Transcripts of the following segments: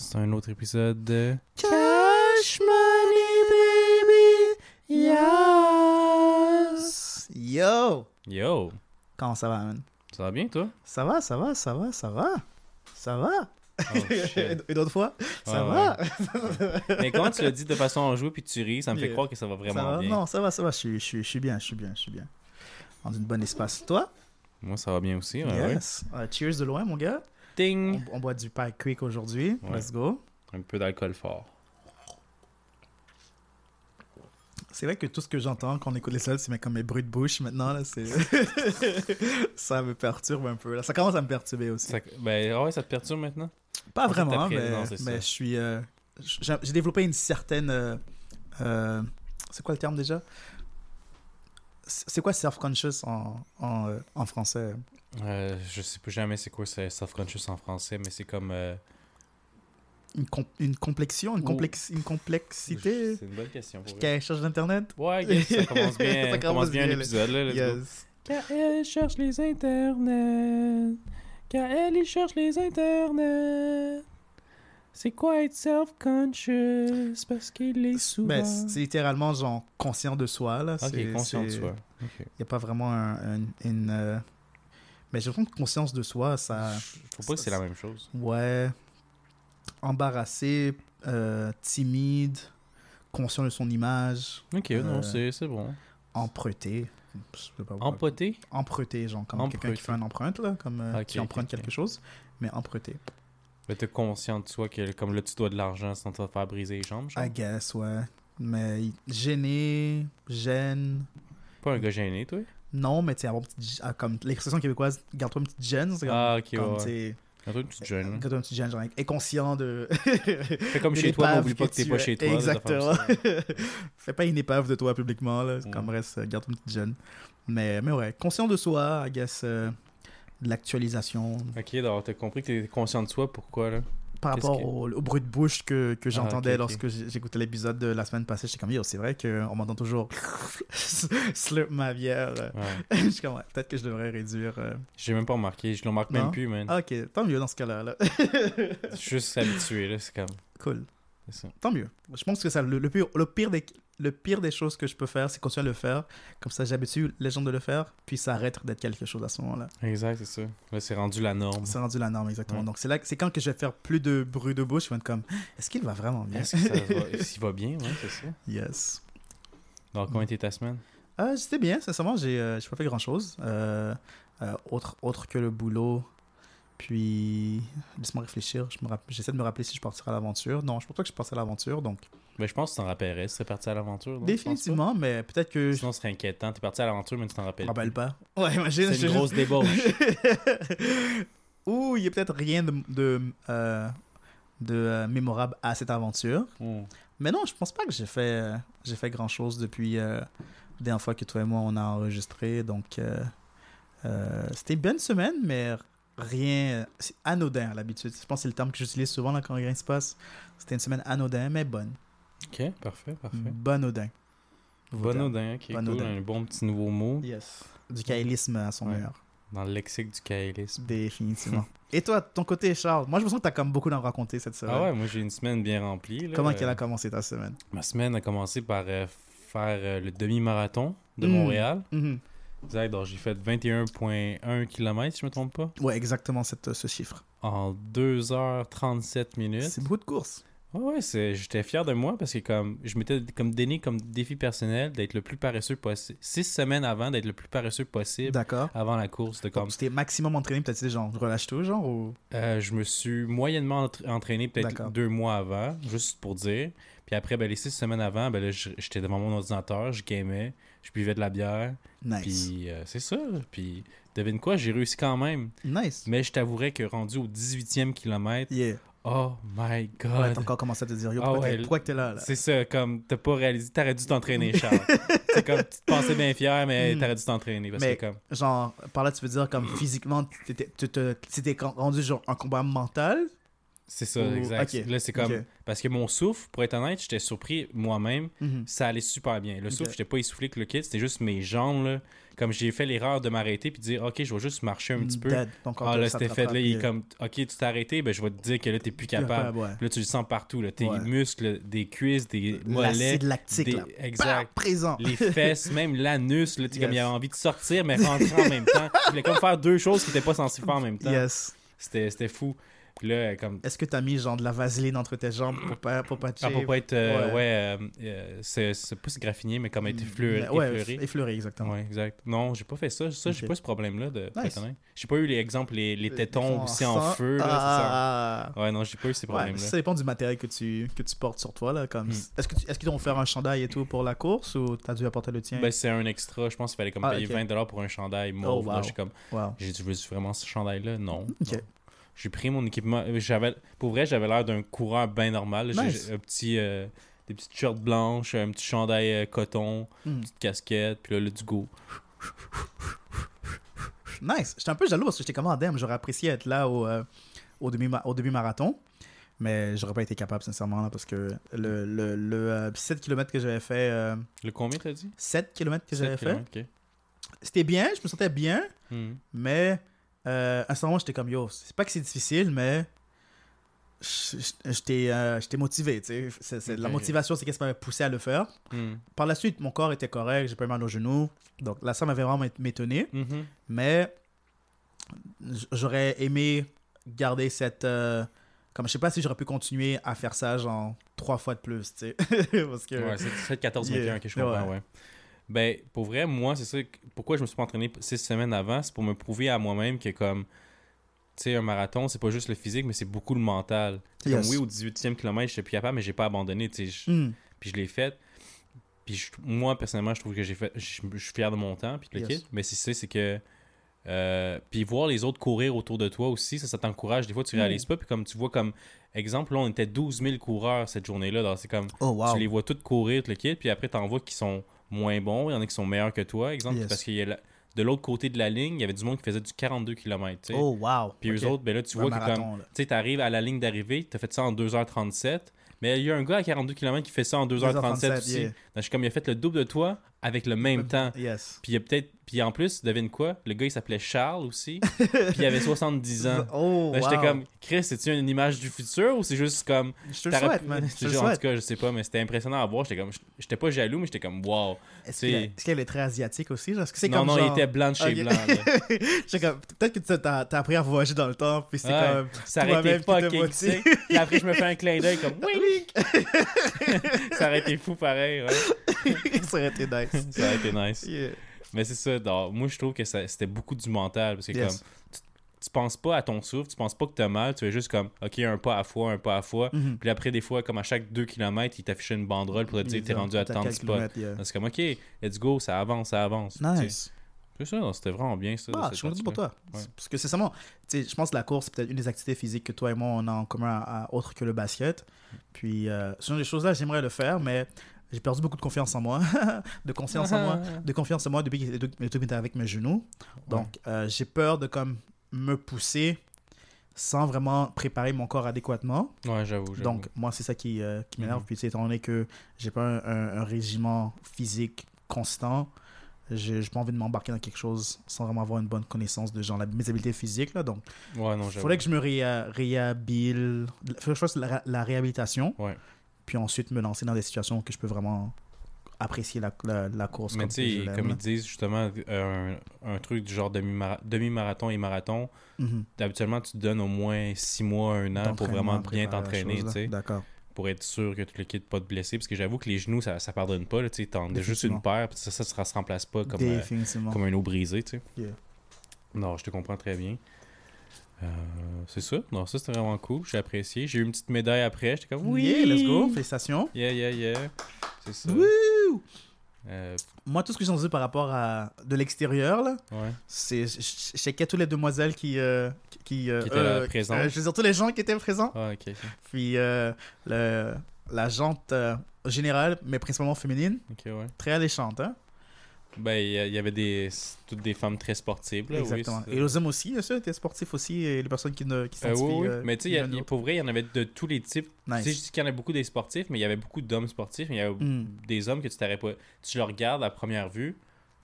C'est un autre épisode de Cash money, baby. Yes. Yo. Yo. Comment ça va, man? Ça va bien, toi? Ça va, ça va, ça va, ça va. Ça va. Oh. Une autre fois? Ça Ouais, va. Mais quand tu l'as dit de façon enjouée puis tu ris, ça me fait Yeah. croire que ça va Ça vraiment va? bien. Non, ça va, ça va. Je suis, je suis, je suis bien, je suis bien, je suis bien. Dans une bonne espace. Toi? Moi, ça va bien aussi. Ouais, ouais. yes. Euh, cheers de loin, mon gars. On, on boit du Pie Creek aujourd'hui. Ouais. Let's go. Un peu d'alcool fort. C'est vrai que tout ce que j'entends quand on écoute les sols, c'est comme mes bruits de bouche maintenant. Là, ça me perturbe un peu. Là. Ça commence à me perturber aussi. Ça- Ben, ah ouais, ça te perturbe maintenant? Pas On vraiment, mais, non, je suis. euh, j'ai développé une certaine. euh, euh, c'est quoi le terme déjà? C'est quoi self-conscious en, en, en français? Euh, je sais plus jamais c'est quoi self-conscious en français, mais c'est comme... euh, une, com- une complexion Une, complex une complexité C'est une bonne question. pour cherche d'internet Ouais, yes, ça commence bien. Ça commence commence bien bien, l'épisode, là. Yes. Car elle cherche les internets. Car elle y cherche les internets. C'est quoi être self-conscious? Parce qu'il est souvent. Ben, c'est littéralement genre conscient de soi. Là. ok, conscient de soi. Il n'y a pas vraiment un, un- une. Euh, Mais j'ai l'impression que conscience de soi, ça. Je trouve pas que c'est la même chose. Ouais. Embarrassé, euh, timide, conscient de son image, Ok, Euh, non, c'est c'est bon. emprunté. Empoté? Emprunté, genre comme quelqu'un Emprunté. qui fait un empreinte, là, comme euh, qui emprunte quelque chose, mais emprunté. Mais t'es conscient de soi que comme là tu dois de l'argent vas te faire briser les jambes, genre? I guess, ouais. Mais gêné, gêne. Pas un gars gêné, toi? Non, mais tu sais, avoir une petite- ah, comme l'expression québécoise, garde-toi une petite gêne. comme- Ah, ok, comme, ouais. tu sais, Un truc, tu te gênes. hein. Garde-toi une petite gêne, genre, est conscient de. Fais comme de chez toi, mais l'épave oublie pas que t'es pas chez toi. Exactement. Fais pas une épave de toi publiquement, là. Mm. Comme reste, euh, garde une petite jeune. Mais, mais ouais, conscient de soi, I guess, euh, de l'actualisation. Ok, donc t'as compris que t'es conscient de soi, pourquoi, là? Par rapport que- au, au bruit de bouche que, que j'entendais ok, ok. lorsque j'écoutais l'épisode de la semaine passée, j'étais comme, yo, c'est vrai qu'on m'entend toujours slurp ma bière. Ouais. Je suis comme, ouais, peut-être que je devrais réduire. euh. J'ai même pas remarqué, je le remarque même Non? plus, man. Ah, ok, tant mieux dans ce cas-là. là. Je suis juste habitué, là, c'est comme... cool. Ça. Tant mieux. Je pense que ça, le, le pire, le, pire des, le pire des choses que je peux faire, c'est continuer à le faire. Comme ça, j'habitue les gens de le faire, puis ça arrête d'être quelque chose à ce moment-là. Exact, c'est ça. Là, c'est rendu la norme. C'est rendu la norme, exactement. Ouais. Donc, c'est là, c'est quand que je vais faire plus de bruit de bouche, je vais être comme, est-ce qu'il va vraiment bien? Est-ce ça va... Bien, ouais, c'est ça. yes. Donc, comment était ta semaine? Euh, C'était bien, sincèrement, j'ai euh, j'ai pas fait grand-chose. Euh, euh, autre, autre que le boulot. Puis, laisse-moi réfléchir. Je me rapp- J'essaie de me rappeler si je partirai à l'aventure. Non, je pense pas que je partirai à l'aventure, donc Ben, je pense que tu t'en rappellerais si t'es parti à l'aventure. définitivement, mais peut-être que je Sinon, ce serait inquiétant. T'es parti à l'aventure, mais tu t'en rappelles rappelle plus. pas. Ouais, imagine. C'est je- une grosse débauche. Ou il y a peut-être rien de, de, euh, de euh, mémorable à cette aventure. Hmm. Mais non, je pense pas que j'ai fait, euh, j'ai fait grand chose depuis la dernière fois que toi et moi on a enregistré. Donc, c'était une bonne semaine, mais rien. C'est anodin à l'habitude. Je pense que c'est le terme que j'utilise souvent là, quand rien se passe. C'était une semaine anodin, mais bonne. Ok, parfait, parfait. Bonodin. Bonodin, ok, Bonodin. cool. Un bon petit nouveau mot Yes. Du caïlisme à son Ouais. meilleur. dans le lexique du caïlisme. Définitivement. et toi, de ton côté, Charles, moi je me sens que tu as comme beaucoup d'en raconter cette semaine. Ah ouais, moi j'ai une semaine bien remplie. là. Comment Euh, qu'elle a commencé ta semaine? Ma semaine a commencé par euh, faire euh, le demi-marathon de Mm. Montréal. Exact, donc j'ai fait 21,1 km, si je me trompe pas, Ouais, exactement cette, ce chiffre. en 2h37 minutes. C'est beaucoup de courses. Ouais, ouais, c'est- j'étais fier de moi parce que comme je m'étais comme donné comme défi personnel d'être le plus paresseux possible. Six semaines avant d'être le plus paresseux possible D'accord. avant la course. De comme, tu t'es maximum entraîné, peut-être genre, relâche tout, genre, ou... Euh, je me suis moyennement entra- entraîné peut-être deux mois avant, juste pour dire. Puis après, ben, les six semaines avant, ben, j'étais devant mon ordinateur, je gamais, je buvais de la bière. Nice. Puis euh, c'est ça. Puis devine quoi, j'ai réussi quand même. Nice. Mais je t'avouerais que rendu au 18e kilomètre, Yeah. Oh my Ouais, god. t'as encore commencé à te dire, yo, Ah pourquoi, ouais, t'es- pourquoi que t'es là, là? c'est ça, comme t'as pas réalisé, t'aurais dû t'entraîner, Charles. c'est comme tu te pensais bien fier, mais Mm. t'aurais dû t'entraîner. Parce Mais- que comme. Genre, par là, tu veux dire, comme physiquement, t'étais- tu rendu genre un combat mental? C'est ça, Ou- exact. Là, c'est comme. Parce que mon souffle, pour être honnête, j'étais surpris moi-même. Mhm. Ça allait super bien. Le souffle, Ok. j'étais pas essoufflé que le kit, c'était juste mes jambes. Là. Comme j'ai fait l'erreur de m'arrêter puis de dire, OK, je vais juste marcher un petit peu. Dead. Ton corps Ah, là, c'était fait. Là, il est comme, OK, tu t'es arrêté, ben, je vais te dire que là, t'es plus capable. ouais. Là, tu le sens partout. Là. Tes Ouais. muscles, des cuisses, des mollets. Lactique, des- là. Exact. Bah, présent. Les fesses, même l'anus, sais, comme il Yes. avait envie de sortir, mais rentrer en même temps. Il voulait comme faire deux choses qu'il était pas censé faire en même temps. Yes. C'était c'était fou. Puis là, comme. Est-ce que t'as mis genre de la vaseline entre tes jambes pour pas, pour pas te Ah, pour pas être. euh, Ouais. ouais, euh, euh, c'est se graffiner, mais comme être effleuré. Ouais, effleuré. effleuré, exactement. Ouais, exact. Non, j'ai pas fait ça. Ça, j'ai Ok. pas ce problème-là de Nice. J'ai pas eu les exemples, les, les Ils tétons aussi en feu. Là, Ah. ça. Ouais, non, j'ai pas eu ces problèmes-là. ça dépend du matériel que tu, que tu portes sur toi. Là, comme... Hmm. Est-ce que tu- est-ce qu'ils t'ont offert un chandail et tout pour la course ou t'as dû apporter le tien? Ben, c'est un extra. Je pense qu'il fallait comme Ah, payer ok. 20$ pour un chandail mauve. Oh, wow. J'ai comme, Wow. j'ai dit, veux vraiment ce chandail-là? Non. Ok. Non. J'ai pris mon équipement. J'avais, pour vrai, j'avais l'air d'un coureur bien normal. J'ai- Nice. j'ai un petit, euh, des petites shorts blanches, un petit chandail euh, coton, Hmm. une petite casquette, puis là, le go. Nice. J'étais un peu jaloux parce que j'étais comme, ah, damn, j'aurais apprécié être là au, euh, au, demi au début marathon. Mais j'aurais pas été capable, sincèrement, là, parce que le, le, le euh, 7 km que j'avais fait, euh, Le combien, t'as dit? 7 km que j'avais 7 fait, c'était bien, je me sentais bien, Hmm. mais euh, à ce moment, j'étais comme, yo, c'est pas que c'est difficile, mais j'étais euh, motivé, tu sais. La motivation, c'est qu'est-ce qui m'avait poussé à le faire. Hmm. Par la suite, mon corps était correct, j'ai pas eu mal aux genoux. Donc là, ça m'avait vraiment m'étonné. Mhm. Mais j'aurais aimé garder cette. euh, comme je sais pas si j'aurais pu continuer à faire ça, genre trois fois de plus, tu sais. Parce que. Ouais, c'est 7, 14, 21 Yeah. que je comprends, Ouais. ouais. Ben, pour vrai, moi, c'est ça. Pourquoi je me suis pas entraîné six semaines avant, c'est pour me prouver à moi-même que, comme, tu sais, un marathon, c'est pas juste le physique, mais c'est beaucoup le mental. Yes. Comme, oui, au 18e kilomètre, j'étais plus capable, mais j'ai pas abandonné, tu sais. je- Hmm. Puis je l'ai fait. Puis je- moi, personnellement, je trouve que j'ai fait. Je je suis fier de mon temps, puis le Yes. kit. Mais c'est ça, c'est que. euh, puis voir les autres courir autour de toi aussi, ça, ça t'encourage. Des fois, tu Mm. réalises pas. Puis comme tu vois, comme exemple, là, on était 12 000 coureurs cette journée-là. donc C'est comme. Oh, wow. Tu les vois tous courir, tout le kit, puis après, t'en vois qui sont moins bons, il y en a qui sont meilleurs que toi, exemple, Yes. parce qu'il y a la- de l'autre côté de la ligne, il y avait du monde qui faisait du 42 km, tu. Oh, wow. puis Ok. eux autres, ben là, tu vois que comme, tu sais, t'arrives à la ligne d'arrivée, t'as fait ça en 2h37, mais il y a un gars à 42 km qui fait ça en 2h37 aussi. yeah. Donc, je suis comme, il a fait le double de toi avec le même temps. Yes. Puis il y a peut-être, puis en plus, devine quoi, le gars, il s'appelait Charles aussi, puis il avait 70 ans. Oh, Ben, J'étais wow. comme, Chris, c'est-tu une image du futur ou c'est juste comme, Je te le souhaite, man. Je te le juste- En tout cas, je sais pas, mais c'était impressionnant à voir. J'étais comme, j'étais pas jaloux, mais j'étais comme, wow. Est-ce qu'il est très asiatique aussi? genre? Que Non, comme non, genre... il était blanc de chez blanc. J'étais comme, Peut-être que tu as, appris à voyager dans le temps, puis c'est Ouais, comme... ça aurait été fucking sick. Puis après, je me fais un clin d'œil comme, oui, ça aurait été fou pareil. Ouais. ça aurait été nice. Ça aurait été nice. Yeah. Mais c'est ça, donc, moi, je trouve que c'était beaucoup du mental. Parce que Yes. comme, tu, tu penses pas à ton souffle, tu penses pas que t'as mal, tu fais juste comme, OK, un pas à fois, un pas à fois. Mhm. Puis après, des fois, comme à chaque 2 km, il t'affichait une banderole pour te dire, t'es rendu à tant de spots. yeah. C'est comme, OK, let's go, ça avance, ça avance. Nice. C'est ça, c'était vraiment bien ça. de Ah, je suis content pour toi. Ouais. Parce que c'est vraiment, tu sais, je pense que la course, c'est peut-être une des activités physiques que toi et moi, on a en commun à- à- autre que le basket. Puis, euh, ce sont des choses-là, j'aimerais le faire, mais j'ai perdu beaucoup de confiance en moi. de confiance en moi. De confiance en moi depuis que que j'étais avec mes genoux. Donc, euh, j'ai peur de comme me pousser sans vraiment préparer mon corps adéquatement. Ouais, j'avoue. Donc, moi, c'est ça qui, euh, qui m'énerve. Mhm. Puis, étant donné que j'ai pas un, un- un régiment physique constant, j'ai pas envie de m'embarquer dans quelque chose sans vraiment avoir une bonne connaissance de genre la, mes habiletés physiques. Là. Donc, ouais, non, il faudrait que je me réha- réhabile. Je fasse la, la réhabilitation. Ouais. Puis ensuite, me lancer dans des situations que je peux vraiment apprécier la, la, la course. Mais comme, tu sais, comme ils disent justement, euh, un, un truc du genre demi-mara- demi-marathon et marathon, Mhm. habituellement, tu te donnes au moins 6 mois, un an pour vraiment bien t'entraîner, tu sais, D'accord. pour être sûr que tout le kit pas te blesser. Parce que j'avoue que les genoux, ça, ça pardonne pas, tu sais, juste une paire, puis ça, ça, ça se remplace pas comme, euh, comme un eau brisé, tu sais. Yeah. Non, je te comprends très bien. Euh, c'est ça. Non, ça c'était vraiment cool. J'ai apprécié. J'ai eu une petite médaille après. J'étais comme oui. Yeah, let's go. Félicitations. Yeah, yeah, yeah. C'est ça. Wouh! Euh, Moi, tout ce que j'ai entendu par rapport à de l'extérieur, là, ouais. c'est checkais toutes les demoiselles qui euh, qui, Qui étaient là, présentes. je veux dire tous les gens qui étaient présents Ah, puis le, la jante générale mais principalement féminine ouais. très alléchante hein Ben, il y avait des, toutes des femmes très sportives. Là, Exactement. Oui, et les hommes aussi, bien sûr, étaient sportifs aussi, et les personnes qui, ne, qui Euh, oui, oui. euh, Mais tu sais, pour vrai, il y en avait de tous les types. Nice. Tu sais, je dis qu'il y en a beaucoup des sportifs, mais il y avait beaucoup d'hommes sportifs. Mais il y avait Mm. des hommes que tu t'aurais pas. Tu le regardes à première vue,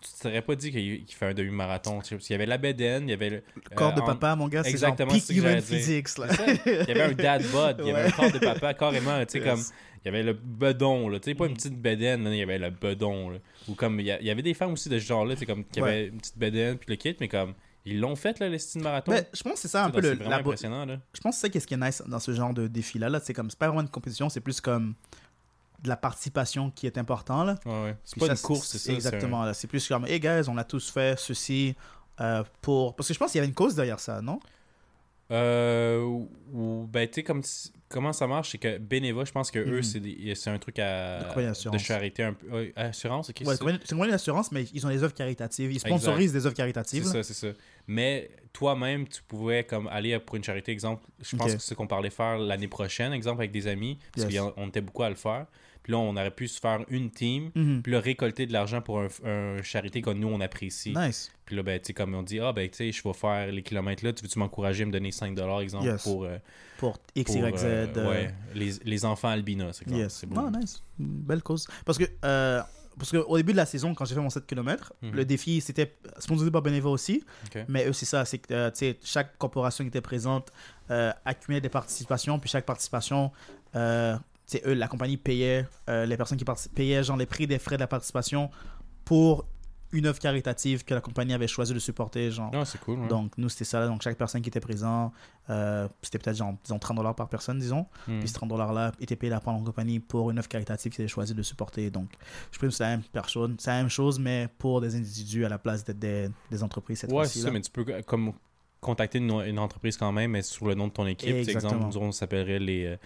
tu t'aurais pas dit qu'il qu'il fait un demi-marathon. Parce qu'il y avait la bedaine, il y avait le. Le corps euh, de en- papa, mon gars, c'est genre Exactement, peak human physics, là. Il y avait un dad bod, il y avait Ouais. un corps de papa carrément, tu sais, Yes. comme. Il y avait le bedon, là. Tu sais, pas une Mm. petite bedaine, là, il y avait le bedon, là. Ou comme. Il y, avait des femmes aussi de ce genre-là, tu sais, comme. Qui Ouais. avaient une petite bedaine, puis le kit, mais comme. Ils l'ont fait, là, les styles marathon. Mais je pense que c'est ça un peu le, la, impressionnant, là. je pense que c'est ça qui est nice dans ce genre de défi-là. Là. C'est comme, c'est pas vraiment une compétition, c'est plus comme de la participation qui est important. Là. Ouais, ouais. C'est pas ça, une course, c'est ça. c'est un- Exactement. là. C'est plus comme, hey guys, on a tous fait ceci euh, pour. Parce que je pense qu'il y avait une cause derrière ça, non? Euh, ou- ben tu sais comme comment ça marche c'est que Beneva je pense que eux Mhm. c'est c'est un truc à De de charité un peu euh, assurance ok Ouais, c'est c'est une- c'est d'assurance, mais ils ont des œuvres caritatives. Ils sponsorisent des œuvres c'est caritatives. là. ça c'est ça mais toi-même tu pouvais comme aller pour une charité exemple je pense que c'est ce qu'on parlait faire l'année prochaine exemple avec des amis parce Yes. qu'on était beaucoup à le faire puis là on aurait pu se faire une team Mhm. puis là récolter de l'argent pour un, un charité que nous on apprécie Nice. puis là ben tu sais comme on dit ah ben tu sais je vais faire les kilomètres là tu veux-tu m'encourager à me donner 5$ exemple Yes. pour euh, Pour X, Y, Z. euh, euh, ouais, les, les enfants albinos, exemple. Yes. C'est beau. Non, nice. Belle cause. Parce que, euh, parce que au début de la saison, quand j'ai fait mon 7 km, Mhm. le défi, c'était sponsorisé par Beneva aussi. Mais eux, c'est ça. C'est que, euh, tu sais, chaque corporation qui était présente euh, accumulait des participations. Puis chaque participation, euh, sais, eux, la compagnie payait, euh, les personnes qui payaient genre les prix des frais de la participation pour une œuvre caritative que la compagnie avait choisi de supporter. Genre. C'est cool. ouais. Donc, nous, c'était ça. Donc, chaque personne qui était présent, euh, c'était peut-être, genre, disons, 30 dollars par personne, disons. Hmm. Puis ce 30 dollars-là était payé par la compagnie pour une œuvre caritative qu'ils avaient choisi de supporter. Donc, je pense que c'est la même personne. C'est la même chose, mais pour des individus à la place d'être des, des entreprises cette Ouais, c'est ça, là. mais tu peux euh, comme contacter une, une entreprise quand même, mais sous le nom de ton équipe. Exactement. exemple, nous, on s'appellerait les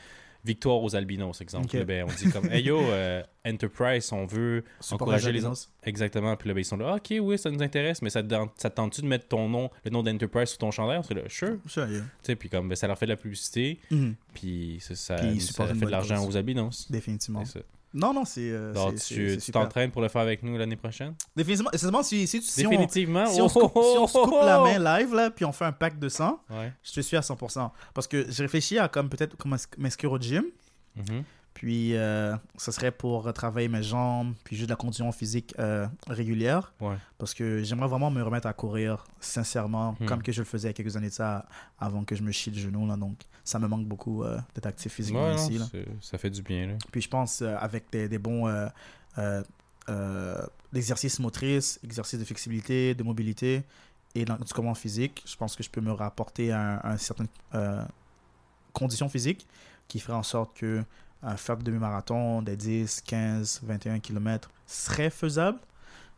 Victoires aux albinos, exemple. Là, ben, on dit comme, hey yo, euh, Enterprise, on veut encourager les albinos. Exactement. Puis là, ben, ils sont là, ok, oui, ça nous intéresse, mais ça te, tente- ça te tente-tu de mettre ton nom, le nom d'Enterprise sur ton chandail? C'est là, sure. Sure, yeah. Tu sais, puis comme, ben, ça leur fait de la publicité, Mhm. puis ça, Puis fait de l'argent aux albinos. Définitivement. C'est ça. Non, non, c'est. euh, c'est- tu t'entraînes pour le faire avec nous l'année prochaine? Définitivement. Si, si, si on, Définitivement? si on se coupe, si on se coupe la main live, là, puis on fait un pack de sang, Ouais. je te suis à 100%. Parce que j'ai réfléchi à comme peut-être comment m'inscrire au gym. Mhm. Puis, euh, ce serait pour travailler mes jambes, puis juste la condition physique euh, régulière. Ouais. Parce que j'aimerais vraiment me remettre à courir, sincèrement, Hmm. comme que je le faisais il y a quelques années de ça, avant que je me chie le genou. Là, donc, ça me manque beaucoup euh, d'être actif physiquement Ouais, ici. Là. ça fait du bien. Là. Puis, je pense, euh, avec des, des bons exercices motrices, exercices de flexibilité, de mobilité et dans- du commande physique, je pense que je peux me rapporter à, un- à une certaine condition physique qui ferait en sorte que un faire du demi-marathon des 10, 15, 21 km serait faisable.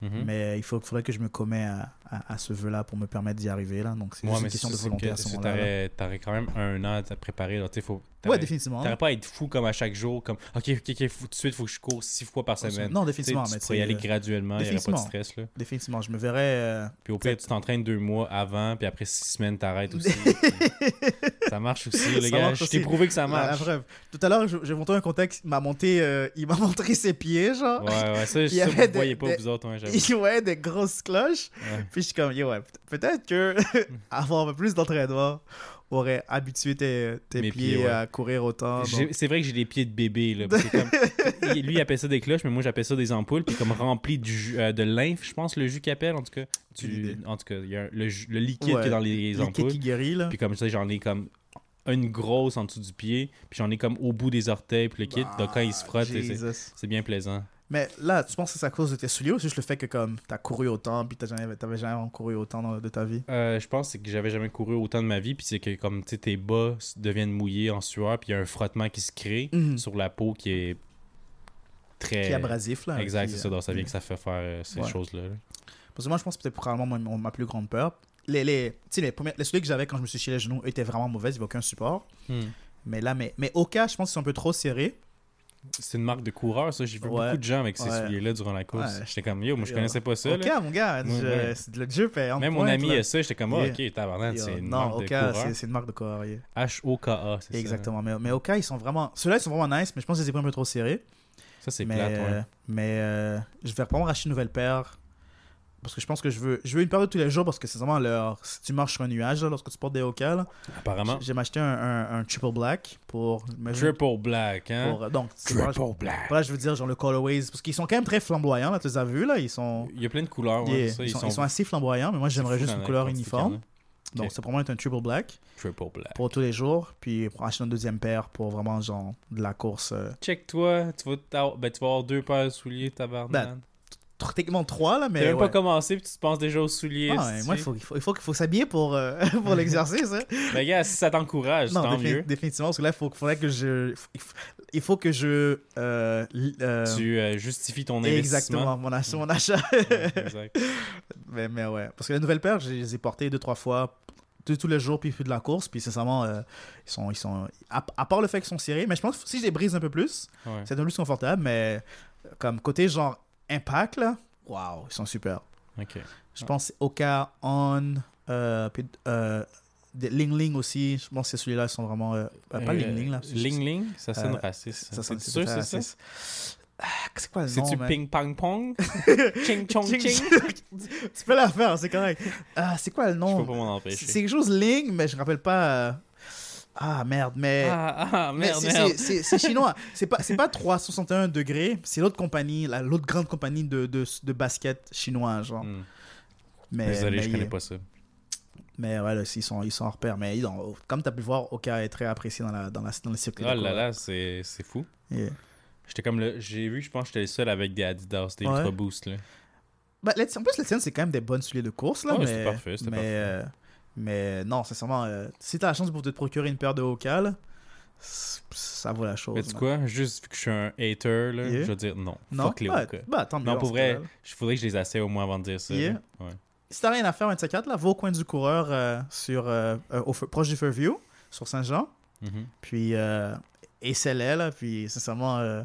Mhm. Mais il faut, faudrait que je me commets à, à, à ce vœu-là pour me permettre d'y arriver. Là. Donc, c'est Ouais, une question de volonté à ce moment-là. T'aurais t'aurais quand même un an à te préparer. Là. T'sais, Faut, Ouais, définitivement. T'aurais pas à être fou comme à chaque jour, comme OK, OK, tout de suite, faut que je cours six fois par semaine. Non, T'sais, définitivement. tu mais pourrais y tu aller euh, graduellement, il n'y aurait pas de stress. Là. Définitivement. Je me verrais. euh, Puis au pire, tu t'entraînes deux mois avant, puis après six semaines, t'arrêtes aussi. Ça marche aussi, les gars. Je t'ai prouvé que ça la, la marche. preuve. Tout à l'heure, je, je vais montrer un contexte. Il m'a monté, euh, il m'a montré ses pieds, genre. Ouais, ouais, ça, Il vous des- voyez pas, vous autres, ouais. Il ouais, des grosses cloches. Puis je suis comme, yo, ouais, peut- peut-être que avoir un peu plus d'entraînement aurait habitué tes, pieds, pieds, ouais. à courir autant. C'est vrai que j'ai des pieds de bébé. Là, comme- lui, il appelle ça des cloches, mais moi, j'appelle ça des ampoules. Puis comme rempli de, euh, de lymphe, je pense, le jus qu'il appelle, en tout cas. Du- en tout cas, il y a un- le, liquide Ouais, qui est dans les, liquide ampoules. qui guérit, là. Puis comme ça, j'en ai comme une grosse en dessous du pied. Puis j'en ai comme au bout des orteils. Puis le kit, donc quand il se frotte, c'est bien plaisant. Mais là, tu penses que c'est à cause de tes souliers ou c'est juste le fait que comme t'as couru autant puis t'as jamais, t'avais jamais couru autant dans- de ta vie? Euh, je pense c'est que j'avais jamais couru autant de ma vie. Puis c'est que comme tes bas deviennent mouillés en sueur. Puis il y a un frottement qui se crée Mhm. sur la peau qui est très. Qui est abrasif, là. Exact, c'est ça. euh, Donc ça vient que ça fait faire euh, ces Ouais. choses-là. là. Parce que moi, je pense que peut-être probablement ma, ma plus grande peur. Les, les, les, premières, les souliers que j'avais quand je me suis chié les genoux étaient vraiment mauvais, il n'y avait aucun support. Hmm. Mais là, mais, mais au cas, je pense qu'ils sont un peu trop serrés. C'est une marque de coureur, ça. J'ai vu Ouais. beaucoup de gens avec ces Ouais. souliers-là durant la course. Ouais. J'étais comme, yo, moi je connaissais pas ça. Là. cas, mon gars, je- c'est- le jeu fait en Même mon ami là. a ça, j'étais comme, oh, ok, tabarnak, c'est une non, marque de coureur. c'est une marque de coureur. yeah. H-O-K-A, c'est ça. Exactement. Mais, mais cas, ils sont vraiment. Ceux-là, ils sont vraiment nice, mais je pense que c'est un peu trop serrés. Ça, c'est plate, ouais. euh, mais euh, je vais probablement racheter une nouvelle paire. Parce que je pense que je veux, je veux une paire de tous les jours parce que c'est vraiment leur. Si tu marches sur un nuage là, lorsque tu portes des là, Apparemment. j'ai m'acheté un, un, un triple black pour. Triple black, hein? pour- donc, Triple black. Voilà, je veux dire, genre le colorways. Parce qu'ils sont quand même très flamboyants, là, tu les as vus, là. Ils sont, Il y a plein de couleurs, ouais, ça, ils, sont, ils sont assez flamboyants, mais moi, j'aimerais juste une couleur uniforme. Donc, Ok. c'est pour moi être un triple black. Triple black. pour tous les jours. Puis, pour acheter une deuxième paire pour vraiment, genre, de la course. euh, Check-toi, tu vas, ben, tu vas avoir deux paires de souliers, tabarnak. Ben, techniquement trois, là, mais. T'as même ouais. pas commencé, puis tu te penses déjà aux souliers. Ah, ouais, moi, il faut, il faut, il faut, il faut s'habiller pour, euh, pour l'exercice. hein. Ben, gars, si ça t'encourage, tant défi- mieux. définitivement, parce que là, il faut, faudrait que je. il faut- que je. euh, euh, Tu euh, justifies ton exactement, investissement. mon achat. Mon achat. Ouais, exact. mais, mais ouais. Parce que la nouvelle paire, je les ai portées deux, trois fois tous tous les jours, puis de la course, puis sincèrement, ils sont. Ils sont à, à part le fait qu'ils sont serrés, mais je pense que si je les brise un peu plus, c'est un peu plus confortable, mais comme côté genre impact, là, waouh, ils sont super. Ok. Je pense que c'est Oka, On, euh, puis euh, des Ling Ling aussi. Je pense que celui-là, ils sont vraiment. euh, euh, pas Euh, Ling Ling, là. Ling Ling, ça sonne Euh, raciste. Ça, c'est c'est sûr, c'est ça? Ah, C'est quoi le nom C'est-tu ping pong pong? ching chong Ching, ching? Tu peux la faire, c'est correct. Ah, c'est quoi le Je nom? peux pas m'en C'est empêcher. c'est quelque chose Ling, mais je me rappelle pas. Ah merde, mais. Ah, ah, mais merde, c'est- merde. c'est- C'est c'est chinois. C'est pas, c'est pas 361 degrés. C'est l'autre compagnie, la- l'autre grande compagnie de, de, de basket chinois, genre. Hmm. Mais, Désolé, mais, je connais pas ça. mais ouais, là, ils sont, ils sont en repère. Mais ils ont- comme tu as pu voir, Oka est très apprécié dans, la, dans, la, dans le circuit. Oh de là là, c'est c'est fou. Yeah. J'étais comme le. J'ai vu, je pense que j'étais le seul avec des Adidas, des Ouais. Ultra Boost. Là. Bah, les- en plus, les tiennes, c'est quand même des bonnes souliers de course. Là, Ouais, mais, c'était parfait, c'était mais, parfait. euh, mais non, sincèrement, euh, si tu as la chance pour te procurer une paire de c- ça vaut la chose. Mais tu quoi? Juste vu que je suis un hater, là, Yeah. je vais dire non. Non, Fuck les bah, bah, tant Non, pour vrai, il faudrait que je les essaie au moins avant de dire ça. Yeah. Ouais. Si t'as rien à faire, 24 là, va au coin du coureur, euh, sur, euh, euh, au, proche du Fairview, sur Saint-Jean. Mhm. Puis, euh, essaie-les, là. Puis, sincèrement, euh,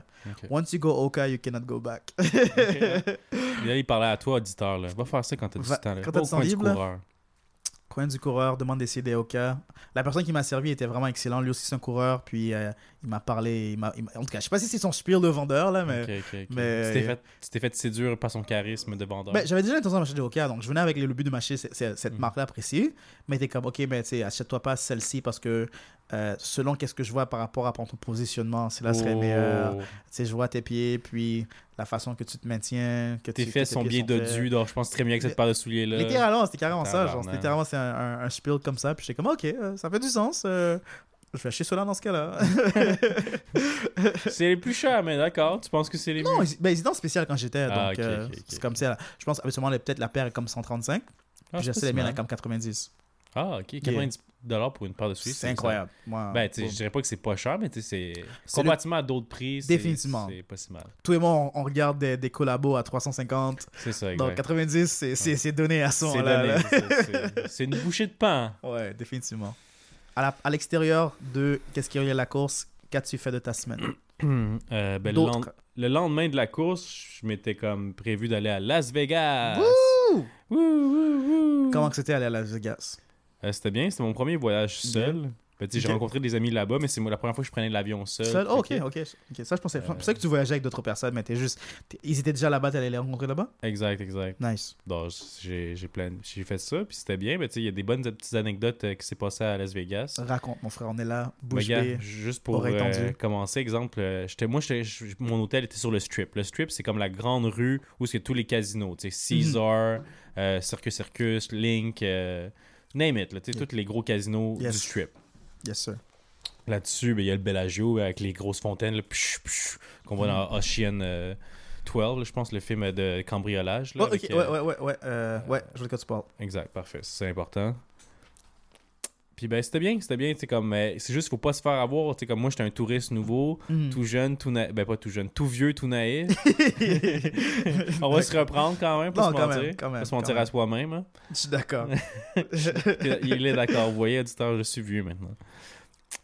once you go Oka, you cannot go back. Et là, il parlait à toi, auditeur. Là. Va faire ça quand t'as du temps. Là. quand t'as du temps libre, coin du coureur, demande d'essayer des Oka. La personne qui m'a servi était vraiment excellent. Lui aussi, c'est un coureur. Puis, euh, il m'a parlé. il m'a- il m'a- en tout cas, je sais pas si c'est son spiel de vendeur, là, mais. Ok, ok, ok. mais- Tu t'es fait, tu t'es fait séduire par son charisme de vendeur. Ben, j'avais déjà l'intention d'acheter des Oka, donc je venais avec le but de m'acheter ce- ce- cette Mm. marque-là précise. Mais t'es comme, ok, mais tu sais, achète-toi pas celle-ci parce que euh, selon qu'est-ce que je vois par rapport à ton positionnement, celle-là serait Oh. meilleure. Tu sais, je vois tes pieds, puis la façon que tu te maintiens. Que Tes tu- fesses que sont bien dodus, donc je pense très bien que cette paire de souliers-là. Littéralement, c'était carrément ça. Genre, littéralement c'est un, un, un spiel comme ça. Puis j'étais comme, ok, euh, ça fait du sens. euh, je vais acheter cela dans ce cas-là. C'est les plus chers, mais d'accord. Tu penses que c'est les non, mieux? ils, ben, ils étaient en spécial quand j'étais. Ah, donc, c'est comme ça. Je pense, habituellement, peut-être la paire est comme 135. Ah, puis j'ai c'est acheté les miennes à comme 90. Ah, ok. 90$ pour une paire de souliers. C'est incroyable. Moi, Ben, tu sais, bon. je dirais pas que c'est pas cher, mais tu sais, c'est. Comparativement à d'autres prix, c'est- Définitivement. c'est pas si mal. Tous les mois, on, on regarde des, des collabos à 350. C'est ça, exact. Donc 90, c'est donné à ce C'est une bouchée de pain. Ouais, définitivement. À l'extérieur de qu'est-ce qu'il y a la course, qu'as-tu fait de ta semaine? Euh, ben, le, lendemain de la course, je m'étais comme prévu d'aller à Las Vegas. Wouh, wouh, wouh. Comment que c'était aller à Las Vegas? Euh, c'était bien, c'était mon premier voyage seul. Ben, sais, J'ai rencontré des amis là-bas, mais c'est la première fois que je prenais l'avion seul. Seul? Oh, ok, ok. ok. Ça, je pensais. Euh, C'est pour ça que tu voyageais avec d'autres personnes, mais t'es juste. t'es- Ils étaient déjà là-bas, t'allais les rencontrer là-bas? Exact, exact. Nice. Donc, j'ai j'ai plein... j'ai fait ça, puis c'était bien. Mais tu sais, il y a des bonnes petites anecdotes euh, qui s'est passées à Las Vegas. Raconte, mon frère, on est là. Bouche bée. juste pour euh, commencer, exemple, j'étais, moi, j'étais- mon hôtel était sur le Strip. Le Strip, c'est comme la grande rue où que tous les casinos, tu sais. Caesar, euh, Circus Circus, Link, name it, là, Yeah. tous les gros casinos Yes. du Strip. Yes, sir. Là-dessus, ben, il y a le Bellagio avec les grosses fontaines qu'on voit dans Ocean euh, 12, là, je pense, le film de cambriolage. Là, Oh, avec, ok, euh, ouais, ouais, ouais, ouais. euh, ouais, je vois de quoi tu parles. Exact, parfait. C'est important. Puis ben c'était bien, c'était bien, c'est comme euh, c'est juste faut pas se faire avoir, tu comme moi j'étais un touriste nouveau, Mhm. tout jeune, tout naïf, ben pas tout jeune, tout vieux, tout naïf. On va se reprendre quand même, pas Non, se quand mentir, même, quand même, pas se mentir à même. soi-même. hein. Je suis d'accord. Il est d'accord, vous voyez, auditeur, je suis vieux maintenant.